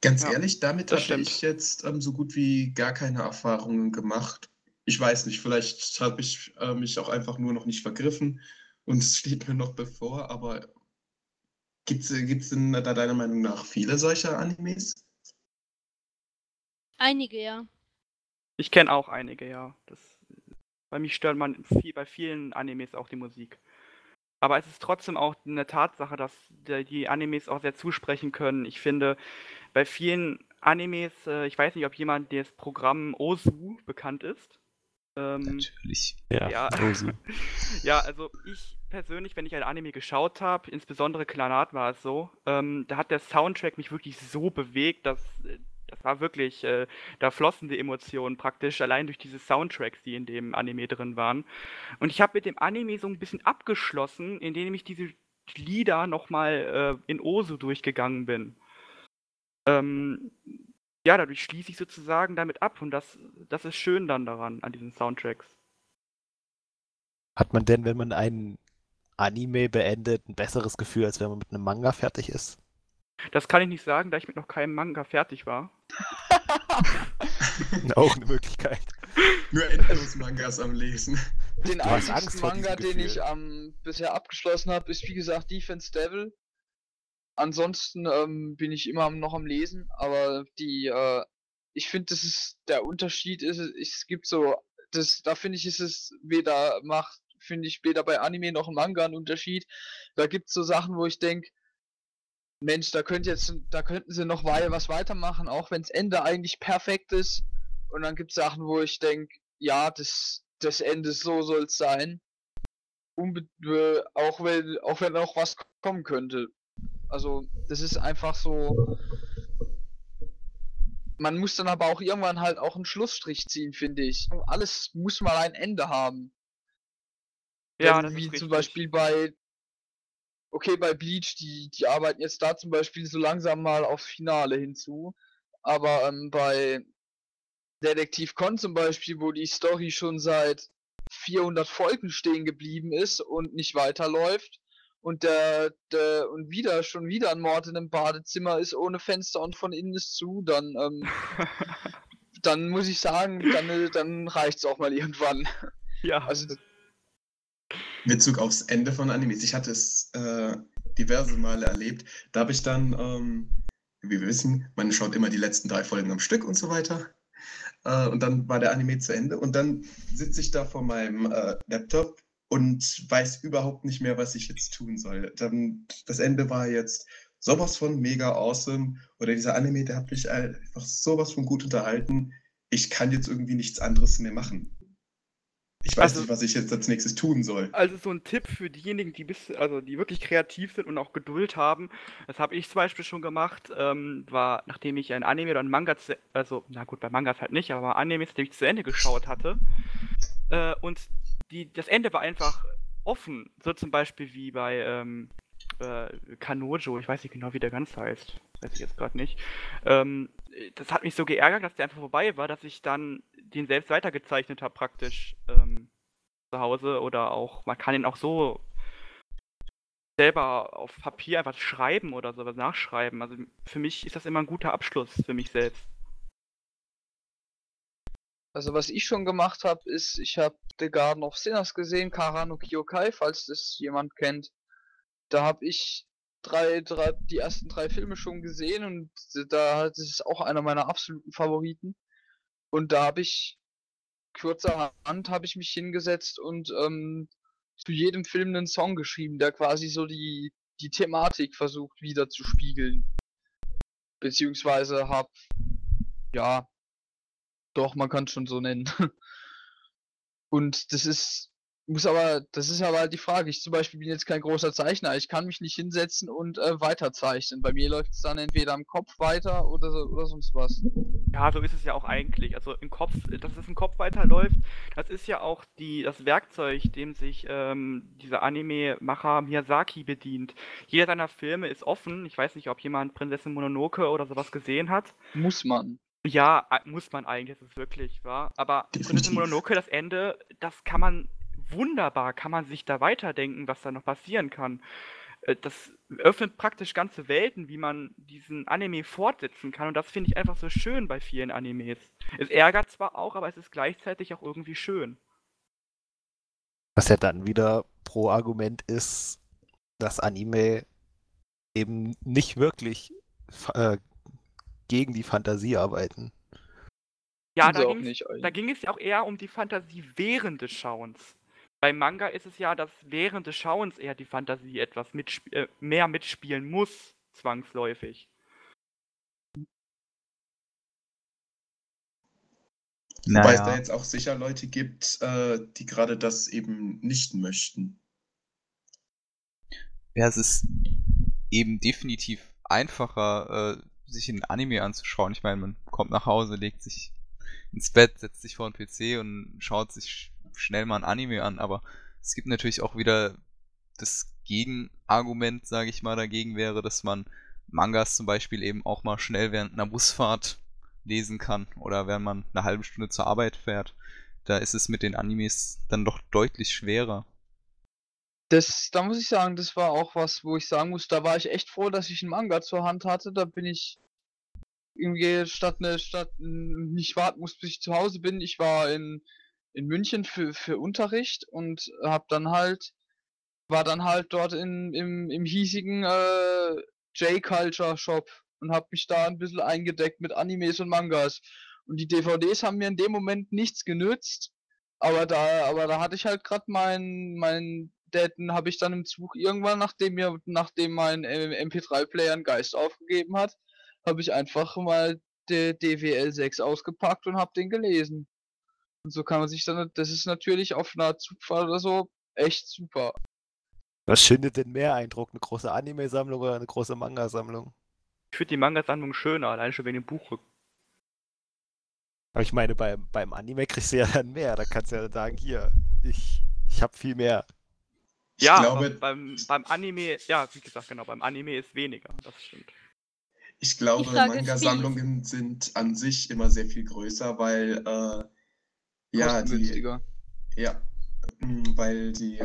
Ganz ja, ehrlich, damit habe ich jetzt ähm, so gut wie gar keine Erfahrungen gemacht. Ich weiß nicht, vielleicht habe ich äh, mich auch einfach nur noch nicht vergriffen und es steht mir noch bevor, aber gibt es denn da deiner Meinung nach viele solcher Animes? Einige, ja. Ich kenne auch einige, ja. Das, bei mich stört man viel, bei vielen Animes auch die Musik. Aber es ist trotzdem auch eine Tatsache, dass die Animes auch sehr zusprechen können. Ich finde, bei vielen Animes, äh, ich weiß nicht, ob jemand das Programm Osu bekannt ist. Ähm, Natürlich. Ja, ja. Ja, also ich persönlich, wenn ich ein Anime geschaut habe, insbesondere Klanat war es so, ähm, da hat der Soundtrack mich wirklich so bewegt, dass äh, das war wirklich, äh, da flossen die Emotionen praktisch allein durch diese Soundtracks, die in dem Anime drin waren. Und ich habe mit dem Anime so ein bisschen abgeschlossen, indem ich diese Lieder nochmal äh, in Osu durchgegangen bin. Ähm, ja, dadurch schließe ich sozusagen damit ab und das, das ist schön dann daran, an diesen Soundtracks. Hat man denn, wenn man einen Anime beendet, ein besseres Gefühl, als wenn man mit einem Manga fertig ist? Das kann ich nicht sagen, da ich mit noch keinem Manga fertig war. Auch eine Möglichkeit. Nur endlos Mangas am Lesen. Den einzigen Manga, den ich ähm, bisher abgeschlossen habe, ist wie gesagt Defense Devil. Ansonsten ähm, bin ich immer noch am Lesen, aber die, äh, ich finde, das ist der Unterschied ist, es gibt so, das, da finde ich, ist es weder macht, finde ich weder bei Anime noch Manga einen Unterschied. Da gibt es so Sachen, wo ich denke, Mensch, da könnt jetzt, da könnten sie noch was weitermachen, auch wenn das Ende eigentlich perfekt ist. Und dann gibt es Sachen, wo ich denke, ja, das, das Ende so soll es sein. Unbe äh, auch wenn, auch wenn noch was kommen könnte. Also, das ist einfach so. Man muss dann aber auch irgendwann halt auch einen Schlussstrich ziehen, finde ich. Alles muss mal ein Ende haben. Ja, Denn, wie zum Beispiel bei okay, bei Bleach, die, die arbeiten jetzt da zum Beispiel so langsam mal aufs Finale hinzu. Aber ähm, bei Detektiv Con zum Beispiel, wo die Story schon seit 400 Folgen stehen geblieben ist und nicht weiterläuft und der, der und wieder schon wieder ein Mord in einem Badezimmer ist ohne Fenster und von innen ist zu, dann ähm, dann muss ich sagen, dann dann reicht's auch mal irgendwann. Ja. Also Bezug aufs Ende von Animes. Ich hatte es äh, diverse Male erlebt. Da habe ich dann, ähm, wie wir wissen, man schaut immer die letzten drei Folgen am Stück und so weiter. Äh, und dann war der Anime zu Ende. Und dann sitze ich da vor meinem äh, Laptop und weiß überhaupt nicht mehr, was ich jetzt tun soll. Dann, das Ende war jetzt sowas von mega awesome. Oder dieser Anime, der hat mich einfach sowas von gut unterhalten. Ich kann jetzt irgendwie nichts anderes mehr machen. Ich weiß also, nicht, was ich jetzt als nächstes tun soll. Also so ein Tipp für diejenigen, die bis, also die wirklich kreativ sind und auch Geduld haben. Das habe ich zum Beispiel schon gemacht. Ähm, war, nachdem ich ein Anime oder ein Manga, zu, also na gut, bei Mangas halt nicht, aber Animes, die ich zu Ende geschaut hatte. Äh, und die, das Ende war einfach offen. So zum Beispiel wie bei ähm, äh, Kanojo. Ich weiß nicht genau, wie der ganz heißt. Weiß ich jetzt gerade nicht. Ähm, das hat mich so geärgert, dass der einfach vorbei war, dass ich dann den selbst weitergezeichnet habe praktisch ähm, zu Hause oder auch, man kann ihn auch so selber auf Papier einfach schreiben oder sowas nachschreiben. Also für mich ist das immer ein guter Abschluss für mich selbst. Also was ich schon gemacht habe, ist, ich habe The Garden of Sinners gesehen, Karano Kyokai, falls das jemand kennt. Da habe ich drei, drei, die ersten drei Filme schon gesehen und da das ist auch einer meiner absoluten Favoriten. Und da habe ich kurzerhand habe ich mich hingesetzt und ähm, zu jedem Film einen Song geschrieben, der quasi so die, die Thematik versucht wieder zu spiegeln. Beziehungsweise hab, ja, doch, man kann es schon so nennen. und das ist muss aber, das ist aber halt die Frage. Ich zum Beispiel bin jetzt kein großer Zeichner. Ich kann mich nicht hinsetzen und äh, weiterzeichnen. Bei mir läuft es dann entweder im Kopf weiter oder, oder sonst was. Ja, so ist es ja auch eigentlich. Also im Kopf, dass es im Kopf weiterläuft, das ist ja auch die, das Werkzeug, dem sich ähm, dieser Anime-Macher Miyazaki bedient. Jeder seiner Filme ist offen. Ich weiß nicht, ob jemand Prinzessin Mononoke oder sowas gesehen hat. Muss man. Ja, muss man eigentlich, das ist wirklich wahr. Aber Prinzessin Mononoke, das Ende, das kann man wunderbar kann man sich da weiterdenken, was da noch passieren kann. äh, das öffnet praktisch ganze Welten, wie man diesen Anime fortsetzen kann. Und das finde ich einfach so schön bei vielen Animes. Es ärgert zwar auch, aber es ist gleichzeitig auch irgendwie schön. Was ja dann wieder pro Argument ist, dass Anime eben nicht wirklich äh, gegen die Fantasie arbeiten. Ja, da, da ging es ja auch eher um die Fantasie während des Schauens. Beim Manga ist es ja, dass während des Schauens eher die Fantasie etwas mitsp äh, mehr mitspielen muss, zwangsläufig. Naja. Wobei es da jetzt auch sicher Leute gibt, äh, die gerade das eben nicht möchten. Ja, es ist eben definitiv einfacher, äh, sich ein Anime anzuschauen. Ich meine, man kommt nach Hause, legt sich ins Bett, setzt sich vor den PC und schaut sich schnell mal ein Anime an, aber es gibt natürlich auch wieder das Gegenargument, sage ich mal, dagegen wäre, dass man Mangas zum Beispiel eben auch mal schnell während einer Busfahrt lesen kann oder wenn man eine halbe Stunde zur Arbeit fährt. Da ist es mit den Animes dann doch deutlich schwerer. Das, da muss ich sagen, das war auch was, wo ich sagen muss, da war ich echt froh, dass ich einen Manga zur Hand hatte. Da bin ich irgendwie statt eine Stadt nicht warten musste, bis ich zu Hause bin. Ich war in in München für, für Unterricht und hab dann halt, war dann halt dort in, im, im hiesigen äh, J-Culture Shop und hab mich da ein bisschen eingedeckt mit Animes und Mangas. Und die DVDs haben mir in dem Moment nichts genützt, aber da, aber da hatte ich halt gerade mein, mein Daten habe ich dann im Zug irgendwann, nachdem mir, nachdem mein MP3-Player einen Geist aufgegeben hat, habe ich einfach mal der DWL 6 ausgepackt und habe den gelesen. Und so kann man sich dann, das ist natürlich auf einer Zugfahrt oder so echt super. Was findet denn mehr Eindruck? Eine große Anime-Sammlung oder eine große Manga-Sammlung? Ich finde die Manga-Sammlung schöner, allein schon wegen dem Buchrücken. Aber ich meine, beim, beim Anime kriegst du ja dann mehr. Da kannst du ja sagen, hier, ich, ich habe viel mehr. Ich ja, glaube, beim, beim Anime, ja, wie gesagt, genau, beim Anime ist weniger, das stimmt. Ich glaube, Manga-Sammlungen sind an sich immer sehr viel größer, weil äh, ja, die, ja, mm, weil die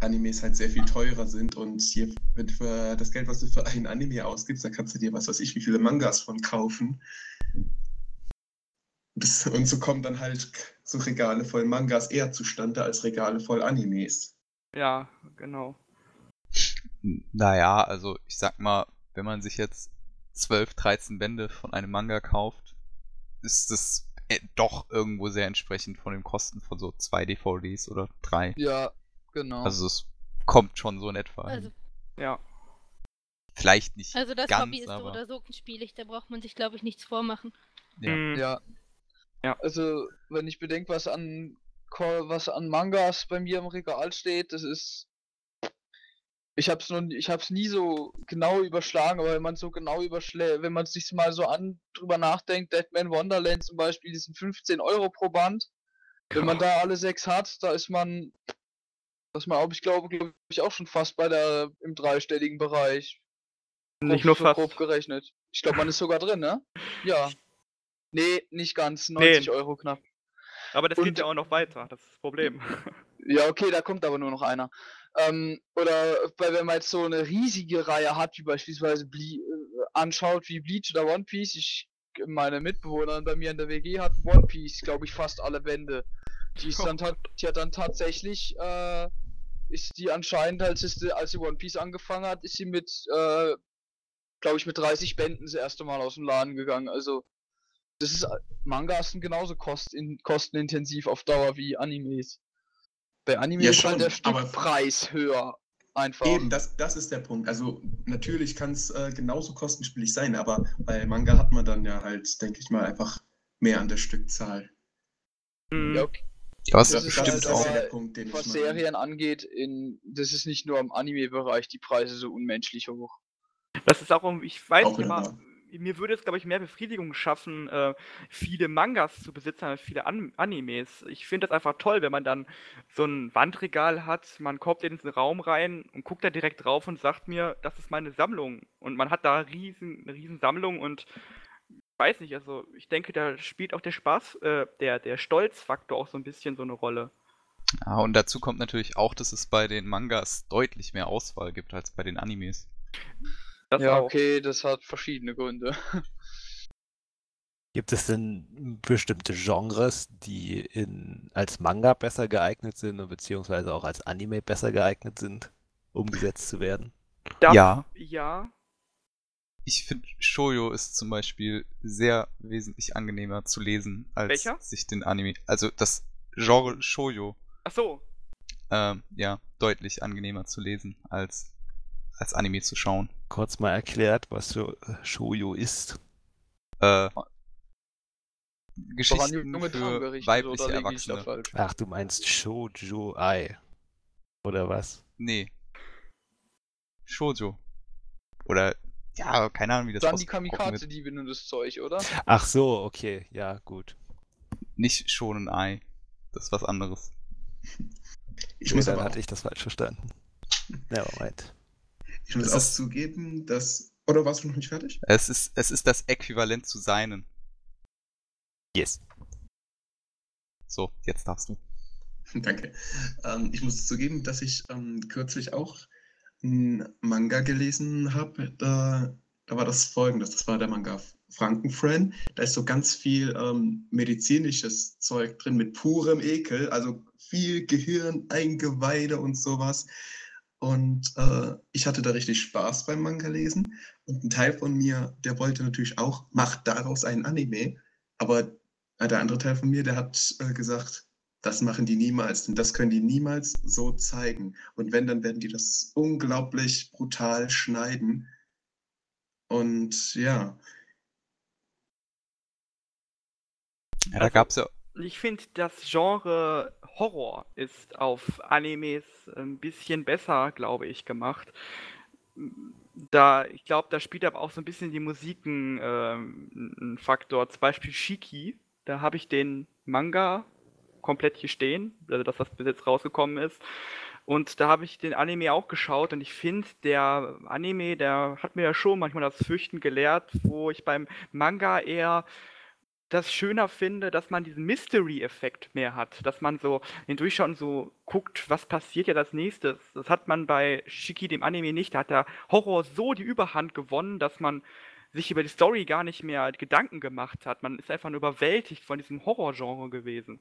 Animes halt sehr viel teurer sind und hier, wenn du für das Geld, was du für ein Anime ausgibst, dann kannst du dir was weiß ich, wie viele Mangas von kaufen. Und so kommen dann halt so Regale voll Mangas eher zustande als Regale voll Animes. Ja, genau. Naja, also ich sag mal, wenn man sich jetzt 12, 13 Bände von einem Manga kauft, ist das doch irgendwo sehr entsprechend von den Kosten von so zwei DVDs oder drei. Ja, genau. Also es kommt schon so in etwa. Also, ja. Vielleicht nicht. Also das ganz, Hobby ist so oder so spielig, da braucht man sich, glaube ich, nichts vormachen. Ja. Mhm. ja. Ja. Also, wenn ich bedenke, was an was an Mangas bei mir im Regal steht, das ist ich hab's noch, ich hab's nie so genau überschlagen, aber wenn man so genau überschlägt, wenn man sich mal so an drüber nachdenkt, Deadman Wonderland zum Beispiel, die sind 15 Euro pro Band. Wenn man da alle sechs hat, da ist man, das man, ich glaube, glaube ich auch schon fast bei der im dreistelligen Bereich. Nicht nur fast. Grob gerechnet. Ich glaube, man ist sogar drin, ne? Ja. Nee, nicht ganz, 90 nee. Euro knapp. Aber das Und, geht ja auch noch weiter, das ist das Problem. Ja, okay, da kommt aber nur noch einer. Ähm, oder weil wenn man jetzt so eine riesige Reihe hat, wie beispielsweise Ble äh, anschaut, wie Bleach oder One Piece, ich meine Mitbewohnerin bei mir in der WG hat One Piece, glaube ich, fast alle Bände. Die ist dann, die hat dann tatsächlich, äh, ist die anscheinend, als, ist, als sie One Piece angefangen hat, ist sie mit, äh, glaube ich, mit 30 Bänden das erste Mal aus dem Laden gegangen. Also, das ist, Mangas sind genauso kosten, kostenintensiv auf Dauer wie Animes. Bei Anime ja, ist halt der Stückpreis höher. Einfach. Eben, das, das ist der Punkt. Also natürlich kann es äh, genauso kostenspielig sein, aber bei Manga hat man dann ja halt, denke ich mal, einfach mehr an der Stückzahl. Mhm. Ja, okay. Das, das bestimmt halt auch. Der Punkt, den was Serien angeht, in, das ist nicht nur im Anime-Bereich die Preise so unmenschlich hoch. Das ist auch, ich weiß auch nicht mal, mir würde es, glaube ich, mehr Befriedigung schaffen, äh, viele Mangas zu besitzen als viele An Animes. Ich finde das einfach toll, wenn man dann so ein Wandregal hat, man kommt in den Raum rein und guckt da direkt drauf und sagt mir, das ist meine Sammlung. Und man hat da riesen, eine riesen Sammlung und weiß nicht, also ich denke, da spielt auch der Spaß, äh, der, der Stolzfaktor auch so ein bisschen so eine Rolle. Ja, und dazu kommt natürlich auch, dass es bei den Mangas deutlich mehr Auswahl gibt als bei den Animes. Das ja, auch. okay, das hat verschiedene Gründe. Gibt es denn bestimmte Genres, die in, als Manga besser geeignet sind, beziehungsweise auch als Anime besser geeignet sind, umgesetzt zu werden? Das, ja. Ja. Ich finde, Shoujo ist zum Beispiel sehr wesentlich angenehmer zu lesen, als Welcher? sich den Anime. Also das Genre Shoujo. Ach so. Ähm, ja, deutlich angenehmer zu lesen, als als Anime zu schauen. Kurz mal erklärt, was so Shoujo ist. Äh, Geschichten für weibliche Erwachsene. Ach, du meinst Shoujo Ai. Oder was? Nee. Shoujo. Oder, ja, keine Ahnung, wie das Dann die Kamikaze-Diebin und das Zeug, oder? Ach so, okay, ja, gut. Nicht Shonen Ai. Das ist was anderes. Ich nee, muss dann hatte ich das falsch verstanden. Nevermind. Ich muss es auch zugeben, dass. Oder warst du noch nicht fertig? Es ist, es ist das Äquivalent zu seinen. Yes. So, jetzt darfst du. Danke. Ähm, ich muss zugeben, dass ich ähm, kürzlich auch einen Manga gelesen habe. Da, da war das folgendes: Das war der Manga Frankenfriend. Da ist so ganz viel ähm, medizinisches Zeug drin mit purem Ekel, also viel Gehirn, Eingeweide und sowas. Und äh, ich hatte da richtig Spaß beim Manga lesen. Und ein Teil von mir, der wollte natürlich auch, macht daraus ein Anime. Aber der andere Teil von mir, der hat äh, gesagt, das machen die niemals, denn das können die niemals so zeigen. Und wenn, dann werden die das unglaublich brutal schneiden. Und ja. Ja, da gab es ja. Ich finde, das Genre Horror ist auf Animes ein bisschen besser, glaube ich, gemacht. Da, ich glaube, da spielt aber auch so ein bisschen die Musik ein, ähm, ein Faktor. Zum Beispiel Shiki, da habe ich den Manga komplett hier stehen, also dass das bis jetzt rausgekommen ist. Und da habe ich den Anime auch geschaut und ich finde, der Anime, der hat mir ja schon manchmal das Fürchten gelehrt, wo ich beim Manga eher das schöner finde, dass man diesen Mystery-Effekt mehr hat, dass man so den Durchschauen so guckt, was passiert ja als nächstes. Das hat man bei Shiki, dem Anime, nicht. Da hat der Horror so die Überhand gewonnen, dass man sich über die Story gar nicht mehr Gedanken gemacht hat. Man ist einfach nur überwältigt von diesem Horrorgenre gewesen.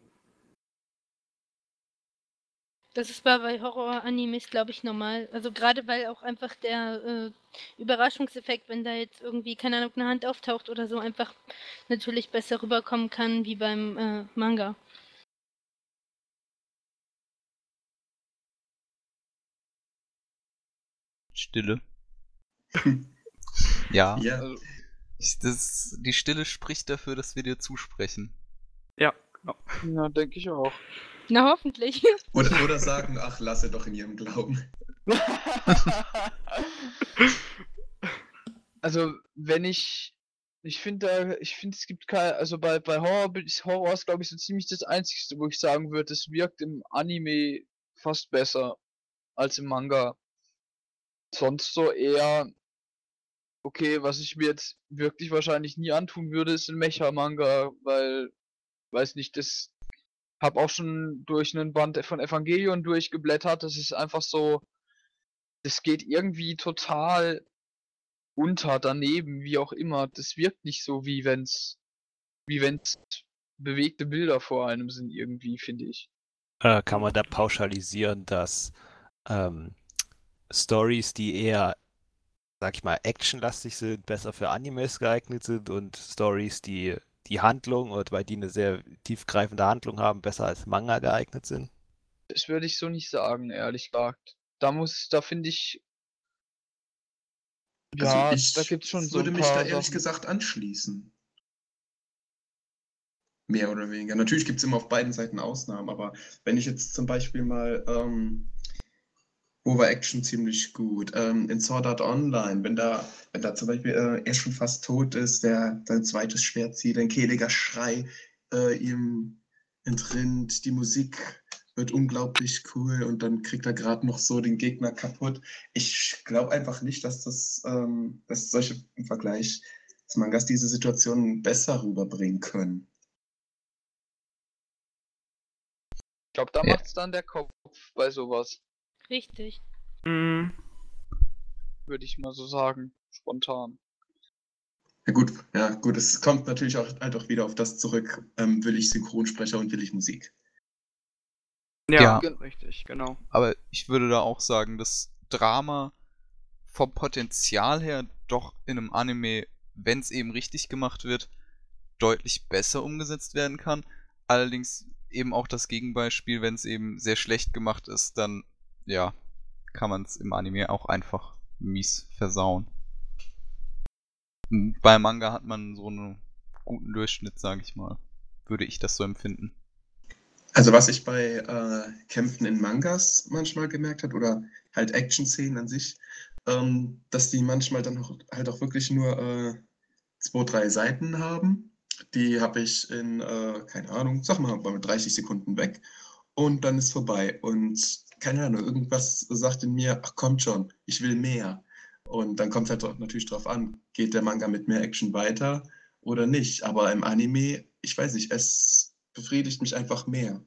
Das ist bei Horror-Animes, glaube ich, normal. Also gerade weil auch einfach der äh, Überraschungseffekt, wenn da jetzt irgendwie, keine Ahnung, eine Hand auftaucht oder so, einfach natürlich besser rüberkommen kann wie beim äh, Manga. Stille. ja. ja. Also, ich, das, die Stille spricht dafür, dass wir dir zusprechen. Ja, genau. Ja, denke ich auch. Na, hoffentlich. Oder, oder sagen, ach, lasse doch in ihrem Glauben. also, wenn ich. Ich finde, ich finde, es gibt kein, also bei, bei Horror ist Horror ist, glaube ich, so ziemlich das Einzige, wo ich sagen würde, es wirkt im Anime fast besser als im Manga. Sonst so eher, okay, was ich mir jetzt wirklich wahrscheinlich nie antun würde, ist ein Mecha-Manga, weil, weiß nicht, das habe auch schon durch einen Band von Evangelion durchgeblättert. Das ist einfach so, das geht irgendwie total unter, daneben, wie auch immer. Das wirkt nicht so, wie wenn's, wie wenn's bewegte Bilder vor einem sind, irgendwie, finde ich. Äh, kann man da pauschalisieren, dass ähm, Stories, die eher, sag ich mal, actionlastig sind, besser für Animes geeignet sind und Stories, die die Handlung oder weil die eine sehr tiefgreifende Handlung haben, besser als Manga geeignet sind? Das würde ich so nicht sagen, ehrlich gesagt. Da muss, da finde ich. Also ja, ich da gibt's schon so. Ich würde mich da ehrlich Sachen. gesagt anschließen. Mehr oder weniger. Natürlich gibt es immer auf beiden Seiten Ausnahmen, aber wenn ich jetzt zum Beispiel mal ähm, Over-Action ziemlich gut. Ähm, in Sword Art Online, wenn da, wenn da zum Beispiel äh, er schon fast tot ist, der sein zweites Schwert zieht, ein kehliger Schrei äh, ihm entrinnt, die Musik wird unglaublich cool und dann kriegt er gerade noch so den Gegner kaputt. Ich glaube einfach nicht, dass das, ähm, dass solche im Vergleich des Mangas diese Situation besser rüberbringen können. Ich glaube, da ja. macht's dann der Kopf bei sowas. Richtig. Mhm. Würde ich mal so sagen, spontan. Ja gut, ja gut, es kommt natürlich auch halt auch wieder auf das zurück, ähm, will ich Synchronsprecher und will ich Musik. Ja, ja, richtig, genau. Aber ich würde da auch sagen, dass Drama vom Potenzial her doch in einem Anime, wenn es eben richtig gemacht wird, deutlich besser umgesetzt werden kann. Allerdings eben auch das Gegenbeispiel, wenn es eben sehr schlecht gemacht ist, dann ja, kann man es im Anime auch einfach mies versauen. Bei Manga hat man so einen guten Durchschnitt, sage ich mal. Würde ich das so empfinden. Also was ich bei äh, Kämpfen in Mangas manchmal gemerkt habe, oder halt Action-Szenen an sich, ähm, dass die manchmal dann auch, halt auch wirklich nur äh, zwei, drei Seiten haben. Die habe ich in, äh, keine Ahnung, sag mal, mit 30 Sekunden weg und dann ist vorbei. Und keine Ahnung, irgendwas sagt in mir, ach kommt schon, ich will mehr. Und dann kommt es halt natürlich drauf an, geht der Manga mit mehr Action weiter oder nicht. Aber im Anime, ich weiß nicht, es befriedigt mich einfach mehr.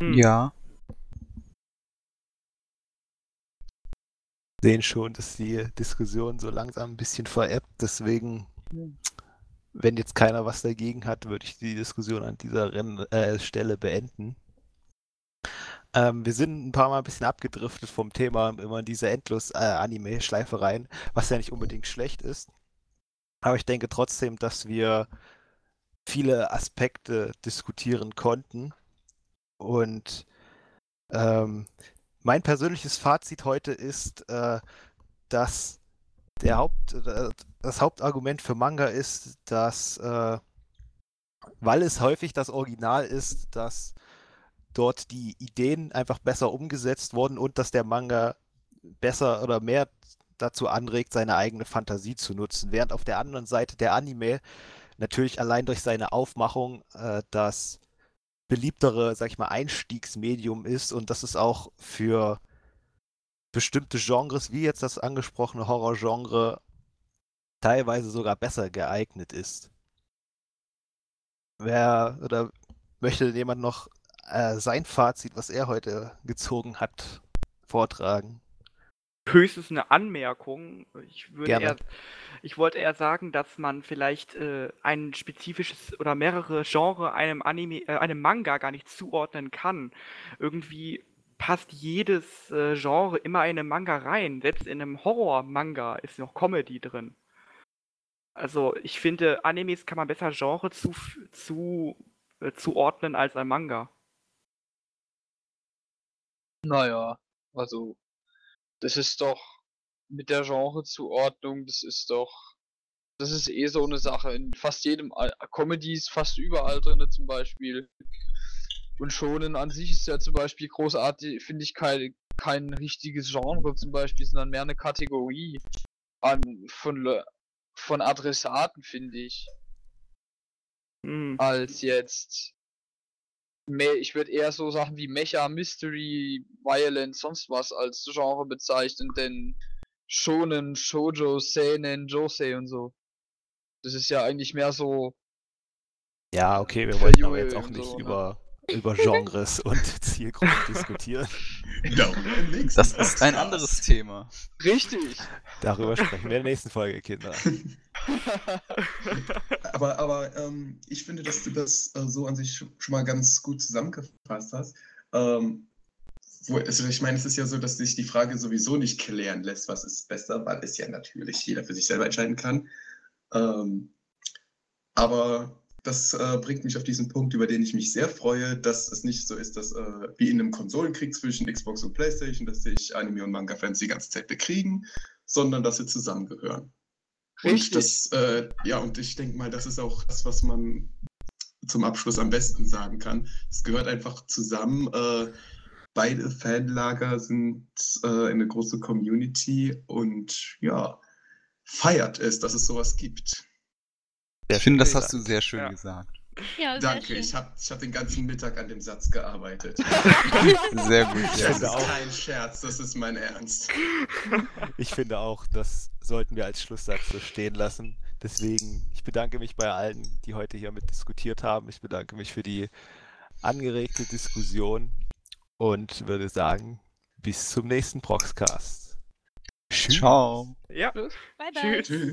Hm. Ja. Sehen schon, dass die Diskussion so langsam ein bisschen veräppt. Deswegen, wenn jetzt keiner was dagegen hat, würde ich die Diskussion an dieser Renn äh, Stelle beenden. Ähm, wir sind ein paar Mal ein bisschen abgedriftet vom Thema, immer diese endlos äh, was ja nicht unbedingt schlecht ist. Aber ich denke trotzdem, dass wir viele Aspekte diskutieren konnten. Und ähm, mein persönliches Fazit heute ist, äh, dass der Haupt, äh, das Hauptargument für Manga ist, dass, äh, weil es häufig das Original ist, dass dort die Ideen einfach besser umgesetzt wurden und dass der Manga besser oder mehr dazu anregt, seine eigene Fantasie zu nutzen. Während auf der anderen Seite der Anime natürlich allein durch seine Aufmachung äh, das beliebtere, sag ich mal, Einstiegsmedium ist und dass es auch für bestimmte Genres, wie jetzt das angesprochene Horrorgenre, teilweise sogar besser geeignet ist. Wer oder möchte jemand noch äh, sein Fazit, was er heute gezogen hat, vortragen? Höchstens eine Anmerkung. Ich würde Gerne. eher, ich wollte eher sagen, dass man vielleicht äh, ein spezifisches oder mehrere Genre einem Anime, äh, einem Manga gar nicht zuordnen kann. Irgendwie passt jedes äh, Genre immer in einen Manga rein. Selbst in einem Horror-Manga ist noch Comedy drin. Also ich finde, Animes kann man besser Genre zu, zu, äh, zuordnen als ein Manga. Naja, also das ist doch mit der Genrezuordnung, das ist doch das ist eh so eine Sache. In fast jedem Al Comedies fast überall drin zum Beispiel. Und Shonen an sich ist ja zum Beispiel großartig, finde ich kein, kein richtiges Genre zum Beispiel, sondern mehr eine Kategorie an, von, von Adressaten, finde ich. Mhm. Als jetzt ich würde eher so Sachen wie Mecha, Mystery, Violence, sonst was als Genre bezeichnen, denn Shonen, Shoujo, Seinen, Josei und so. Das ist ja eigentlich mehr so. Ja, okay, wir wollten aber jetzt auch nicht so, ne? über? Über Genres und Zielgruppen diskutieren. Das ist ein anderes Thema. Richtig. Darüber sprechen wir in der nächsten Folge, Kinder. aber aber ähm, ich finde, dass du das äh, so an sich schon mal ganz gut zusammengefasst hast. Ähm, wo, also ich meine, es ist ja so, dass sich die Frage sowieso nicht klären lässt, was ist besser, weil es ja natürlich jeder für sich selber entscheiden kann. Ähm, aber das äh, bringt mich auf diesen Punkt, über den ich mich sehr freue, dass es nicht so ist, dass äh, wie in einem Konsolenkrieg zwischen Xbox und PlayStation, dass sich Anime und Manga-Fans die ganze Zeit bekriegen, sondern dass sie zusammengehören. Richtig. Und das, äh, ja, und ich denke mal, das ist auch das, was man zum Abschluss am besten sagen kann. Es gehört einfach zusammen. Äh, beide Fanlager sind äh, eine große Community und ja, feiert es, dass es sowas gibt. Ich finde, das hast du sehr schön ja. gesagt. Ja, Danke, schön. ich habe ich hab den ganzen Mittag an dem Satz gearbeitet. sehr gut. Das ist kein Scherz, das ist mein Ernst. Ich finde auch, das sollten wir als Schlusssatz so stehen lassen. Deswegen, ich bedanke mich bei allen, die heute hier mit diskutiert haben. Ich bedanke mich für die angeregte Diskussion und würde sagen, bis zum nächsten Proxcast. Tschüss. Ciao. Ja. Bye, bye. Tschüss.